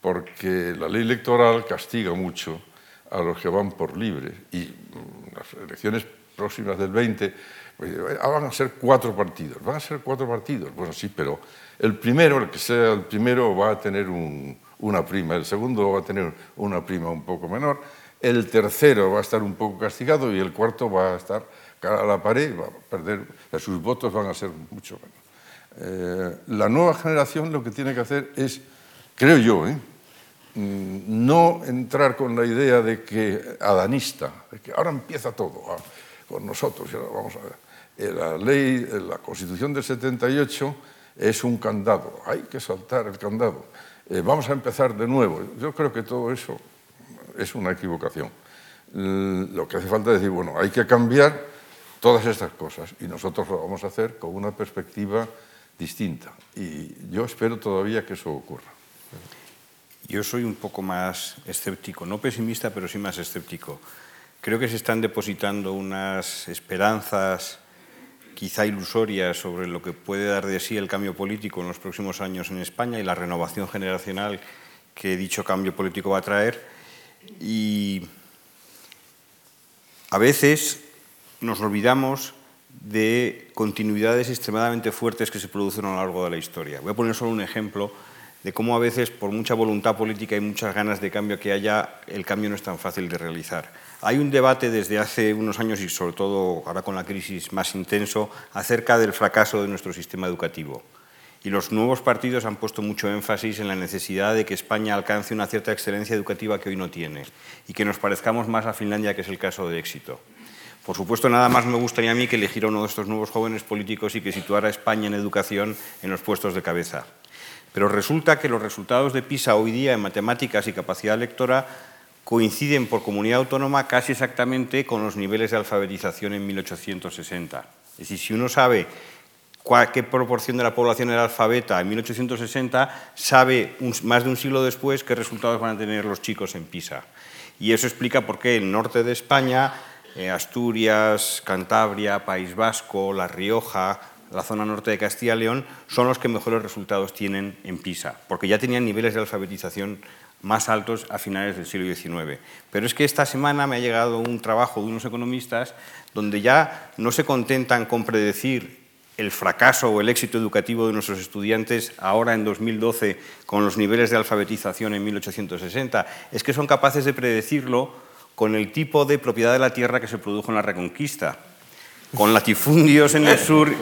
porque la ley electoral castiga mucho a los que van por libre y mm, las elecciones próximas del 20 pues, ah, van a ser cuatro partidos. ¿Van a ser cuatro partidos? Bueno, sí, pero el primero, el que sea el primero, va a tener un, una prima, el segundo va a tener una prima un poco menor, el tercero va a estar un poco castigado y el cuarto va a estar cara a la pared, va a perder, sus votos van a ser mucho menos. Eh, la nueva generación lo que tiene que hacer es, creo yo, ¿eh? Mm, no entrar con la idea de que adanista, de que ahora empieza todo ah, con nosotros, y ahora vamos a ver. Eh, la ley, eh, la Constitución del 78 es un candado, hay que saltar el candado. Eh, vamos a empezar de nuevo. Yo creo que todo eso es una equivocación. Lo que hace falta es decir, bueno, hay que cambiar todas estas cosas y nosotros lo vamos a hacer con una perspectiva distinta. Y yo espero todavía que eso ocurra. Yo soy un poco más escéptico, no pesimista, pero sí más escéptico. Creo que se están depositando unas esperanzas quizá ilusoria sobre lo que puede dar de sí el cambio político en los próximos años en España y la renovación generacional que dicho cambio político va a traer. Y a veces nos olvidamos de continuidades extremadamente fuertes que se producen a lo largo de la historia. Voy a poner solo un ejemplo de cómo a veces, por mucha voluntad política y muchas ganas de cambio que haya, el cambio no es tan fácil de realizar. Hay un debate desde hace unos años y sobre todo ahora con la crisis más intenso acerca del fracaso de nuestro sistema educativo. Y los nuevos partidos han puesto mucho énfasis en la necesidad de que España alcance una cierta excelencia educativa que hoy no tiene y que nos parezcamos más a Finlandia, que es el caso de éxito. Por supuesto, nada más me gustaría a mí que eligiera uno de estos nuevos jóvenes políticos y que situara a España en educación en los puestos de cabeza. Pero resulta que los resultados de PISA hoy día en matemáticas y capacidad lectora coinciden por comunidad autónoma casi exactamente con los niveles de alfabetización en 1860. Es decir, si uno sabe qué proporción de la población era alfabeta en 1860, sabe más de un siglo después qué resultados van a tener los chicos en PISA. Y eso explica por qué el norte de España, Asturias, Cantabria, País Vasco, La Rioja, la zona norte de Castilla y León, son los que mejores resultados tienen en PISA, porque ya tenían niveles de alfabetización más altos a finales del siglo XIX. Pero es que esta semana me ha llegado un trabajo de unos economistas donde ya no se contentan con predecir el fracaso o el éxito educativo de nuestros estudiantes ahora en 2012 con los niveles de alfabetización en 1860, es que son capaces de predecirlo con el tipo de propiedad de la tierra que se produjo en la Reconquista, con latifundios en el sur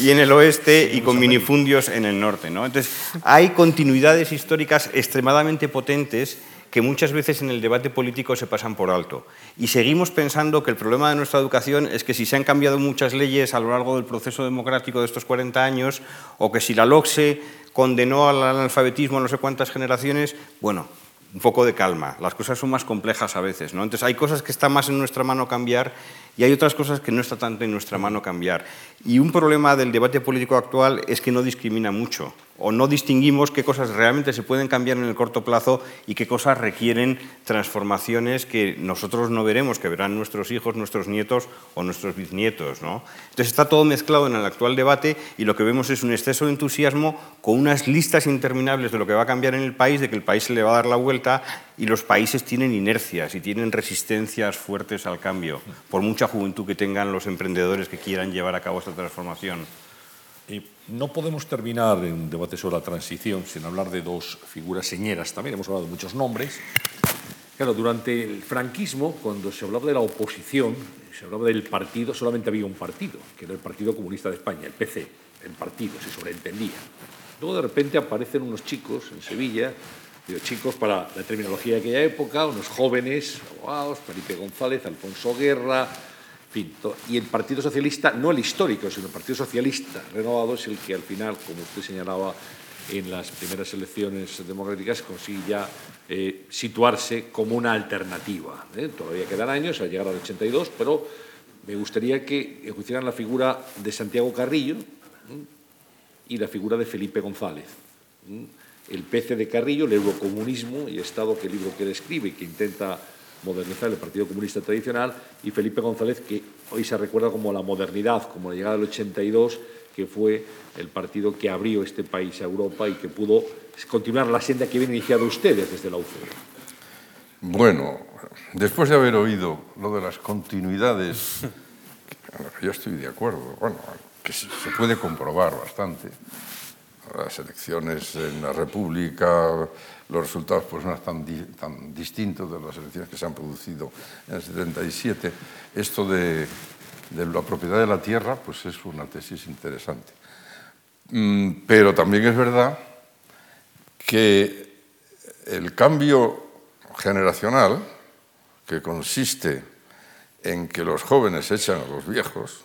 y en el oeste y con minifundios en el norte. ¿no? Entonces, hay continuidades históricas extremadamente potentes que muchas veces en el debate político se pasan por alto. Y seguimos pensando que el problema de nuestra educación es que si se han cambiado muchas leyes a lo largo del proceso democrático de estos 40 años, o que si la LOCSE condenó al analfabetismo a no sé cuántas generaciones, bueno, un poco de calma. Las cosas son más complejas a veces, ¿no? Entonces hay cosas que están más en nuestra mano cambiar y hay otras cosas que no está tanto en nuestra mano cambiar. Y un problema del debate político actual es que no discrimina mucho o no distinguimos qué cosas realmente se pueden cambiar en el corto plazo y qué cosas requieren transformaciones que nosotros no veremos, que verán nuestros hijos, nuestros nietos o nuestros bisnietos. ¿no? Entonces está todo mezclado en el actual debate y lo que vemos es un exceso de entusiasmo con unas listas interminables de lo que va a cambiar en el país, de que el país se le va a dar la vuelta y los países tienen inercias y tienen resistencias fuertes al cambio, por mucha juventud que tengan los emprendedores que quieran llevar a cabo esta transformación. No podemos terminar en un debate sobre la transición sin hablar de dos figuras señeras. También hemos hablado de muchos nombres. Claro, durante el franquismo, cuando se hablaba de la oposición, se hablaba del partido, solamente había un partido, que era el Partido Comunista de España, el PC, el partido, se sobreentendía. Luego de repente aparecen unos chicos en Sevilla, digo, chicos para la terminología de aquella época, unos jóvenes, abogados, Felipe González, Alfonso Guerra, y el Partido Socialista, no el histórico, sino el Partido Socialista renovado, es el que al final, como usted señalaba en las primeras elecciones democráticas, consigue ya eh, situarse como una alternativa. ¿eh? Todavía quedan años a llegar al 82, pero me gustaría que enjuiciaran la figura de Santiago Carrillo y la figura de Felipe González. El PC de Carrillo, el eurocomunismo y Estado que el libro que describe y que intenta modernizar el Partido Comunista tradicional, y Felipe González, que hoy se recuerda como la modernidad, como la llegada del 82, que fue el partido que abrió este país a Europa y que pudo continuar la senda que habían iniciado ustedes desde la UCD. Bueno, después de haber oído lo de las continuidades, yo estoy de acuerdo, bueno, que se puede comprobar bastante. Las elecciones en la República, los resultados pues, no están tan distintos de las elecciones que se han producido en el 77. Esto de, de la propiedad de la tierra pues, es una tesis interesante. Mm, pero también es verdad que el cambio generacional, que consiste en que los jóvenes echan a los viejos,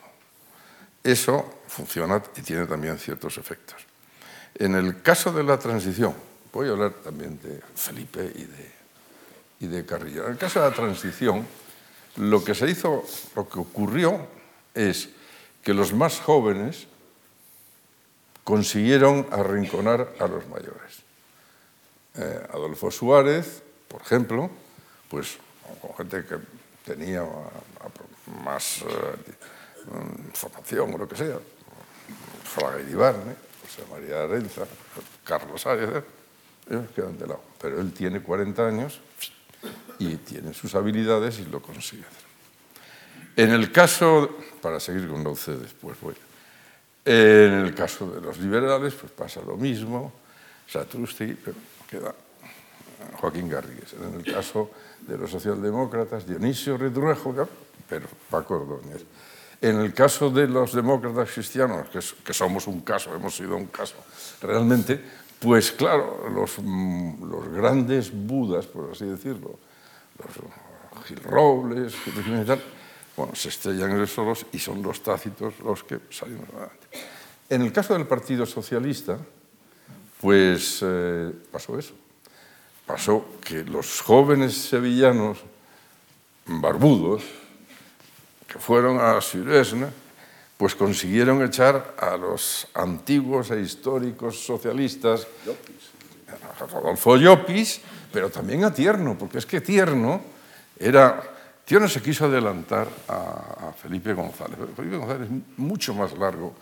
eso funciona y tiene también ciertos efectos. En el caso de la transición, Voy a hablar también de Felipe y de, y de Carrillo. En el caso de la transición, lo que se hizo, lo que ocurrió es que los más jóvenes consiguieron arrinconar a los mayores. Eh, Adolfo Suárez, por ejemplo, pues con gente que tenía más eh, formación o lo que sea, Fraga y José María Arenza, Carlos Arias, ellos quedan de. Pero él tiene 40 años y tiene sus habilidades y lo consigue hacer. En el caso, para seguir con UCD después voy, en el caso de los liberales, pues pasa lo mismo, Satrusti, pero queda Joaquín Garrigues. En el caso de los socialdemócratas, Dionisio Ridruejo, pero Paco Ordóñez. En el caso de los demócratas cristianos, que somos un caso, hemos sido un caso, realmente pues claro, los, mm, los grandes budas, por así decirlo, los Gil Robles, bueno, se estrellan ellos solos y son los tácitos los que salimos adelante. En el caso del Partido Socialista, pues eh, pasó eso. Pasó que los jóvenes sevillanos barbudos que fueron a Suresna pues consiguieron echar a los antiguos e históricos socialistas, a Rodolfo Llopis, pero también a Tierno, porque es que Tierno era... Tierno se quiso adelantar a, Felipe González. Felipe González es mucho más largo.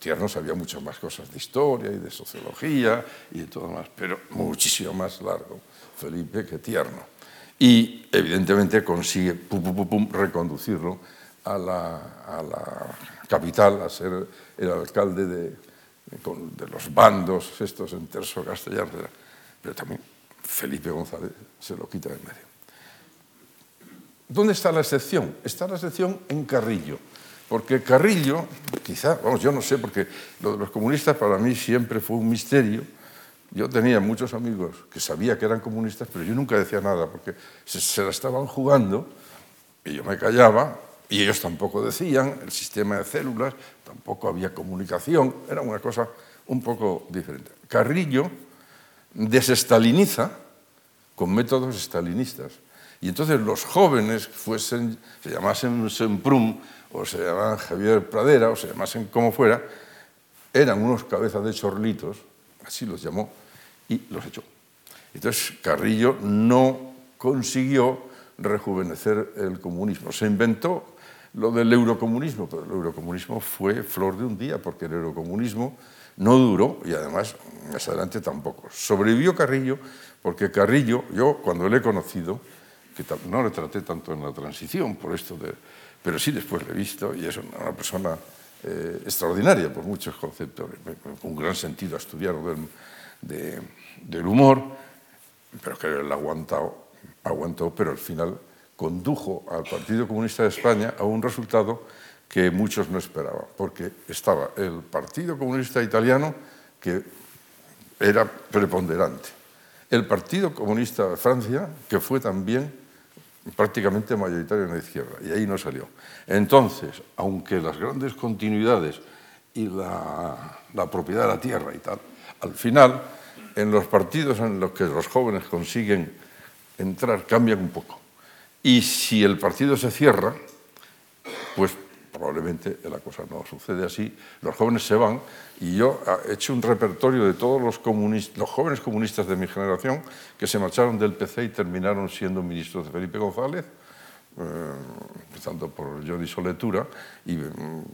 Tierno sabía mucho más cosas de historia y de sociología y de todo más, pero muchísimo más largo Felipe que Tierno. Y evidentemente consigue pum, reconducirlo a la, capital, a ser el alcalde de, de, los bandos estos en terzo castellano, pero también Felipe González se lo quita de medio. ¿dónde está la excepción? Está la excepción en Carrillo. Porque Carrillo, quizá, vamos, yo no sé, porque lo de los comunistas para mí siempre fue un misterio. Yo tenía muchos amigos que sabía que eran comunistas, pero yo nunca decía nada, porque se, se la estaban jugando y yo me callaba, y ellos tampoco decían, el sistema de células, tampoco había comunicación, era una cosa un poco diferente. Carrillo desestaliniza con métodos estalinistas. Y entonces los jóvenes, fuesen, se llamasen Semprum, o se llamaban Javier Pradera, o se llamasen como fuera, eran unos cabezas de chorlitos, así los llamó, y los echó. Entonces Carrillo no consiguió rejuvenecer el comunismo. Se inventó lo del eurocomunismo, pero el eurocomunismo fue flor de un día, porque el eurocomunismo no duró y además más adelante tampoco. Sobrevivió Carrillo porque Carrillo, yo cuando le he conocido, que no le traté tanto en la transición por esto de pero sí después lo he visto y es una, persona eh, extraordinaria por muchos conceptos, con un gran sentido a estudiar del, del humor, pero que él aguantado, aguantó, pero al final condujo al Partido Comunista de España a un resultado que muchos no esperaban, porque estaba el Partido Comunista Italiano, que era preponderante, el Partido Comunista de Francia, que fue también prácticamente mayoritario en la izquierda, y ahí no salió. Entonces, aunque las grandes continuidades y la, la, propiedad de la tierra y tal, al final, en los partidos en los que los jóvenes consiguen entrar, cambian un poco. Y si el partido se cierra, pues probablemente la cosa no sucede así. Los jóvenes se van y yo he hecho un repertorio de todos los, jóvenes comunistas de mi generación que se marcharon del PC y terminaron siendo ministros de Felipe González, eh, empezando por Jordi Soletura y mm,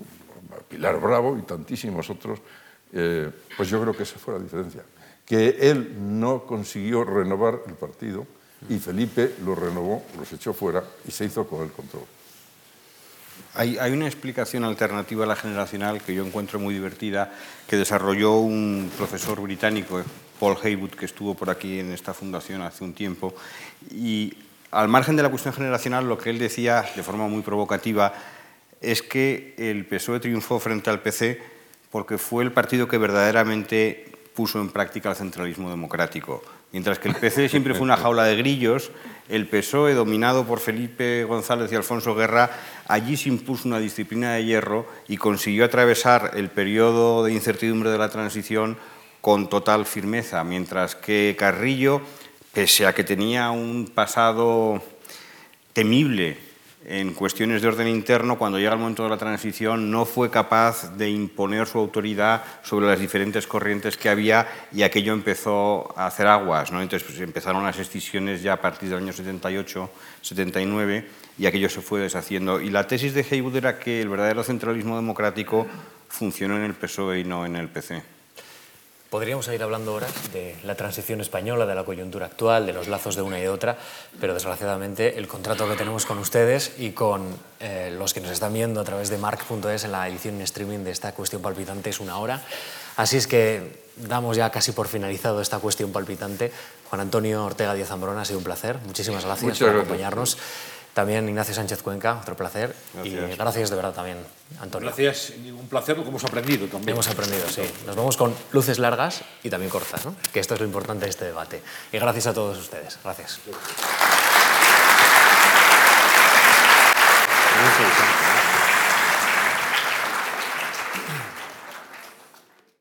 Pilar Bravo y tantísimos otros. Eh, pues yo creo que esa fue la diferencia, que él no consiguió renovar el partido y Felipe lo renovó, los echó fuera y se hizo con el control. Hay, una explicación alternativa a la generacional que yo encuentro muy divertida, que desarrolló un profesor británico, Paul Haywood, que estuvo por aquí en esta fundación hace un tiempo. Y al margen de la cuestión generacional, lo que él decía de forma muy provocativa es que el PSOE triunfó frente al PC porque fue el partido que verdaderamente puso en práctica el centralismo democrático. Mientras que el PC siempre fue una jaula de grillos, el PSOE, dominado por Felipe González y Alfonso Guerra, allí se impuso una disciplina de hierro y consiguió atravesar el periodo de incertidumbre de la transición con total firmeza, mientras que Carrillo, pese a que tenía un pasado temible en cuestiones de orden interno, cuando llega el momento de la transición, no fue capaz de imponer su autoridad sobre las diferentes corrientes que había y aquello empezó a hacer aguas. ¿no? Entonces pues, empezaron las excisiones ya a partir del año 78, 79 y aquello se fue deshaciendo. Y la tesis de Haywood era que el verdadero centralismo democrático funcionó en el PSOE y no en el PC. Podríamos ir hablando ahora de la transición española, de la coyuntura actual, de los lazos de una y de otra, pero desgraciadamente el contrato que tenemos con ustedes y con eh, los que nos están viendo a través de mark.es en la edición en streaming de esta cuestión palpitante es una hora. Así es que damos ya casi por finalizado esta cuestión palpitante. Juan Antonio Ortega Díaz Zambrona, ha sido un placer. Muchísimas gracias por acompañarnos. También Ignacio Sánchez Cuenca, otro placer. Y gracias de verdad también, Antonio. Gracias, un placer, lo que hemos aprendido también. Hemos aprendido, sí. Nos vamos con luces largas y también cortas, ¿no? que esto es lo importante de este debate. Y gracias a todos ustedes. Gracias.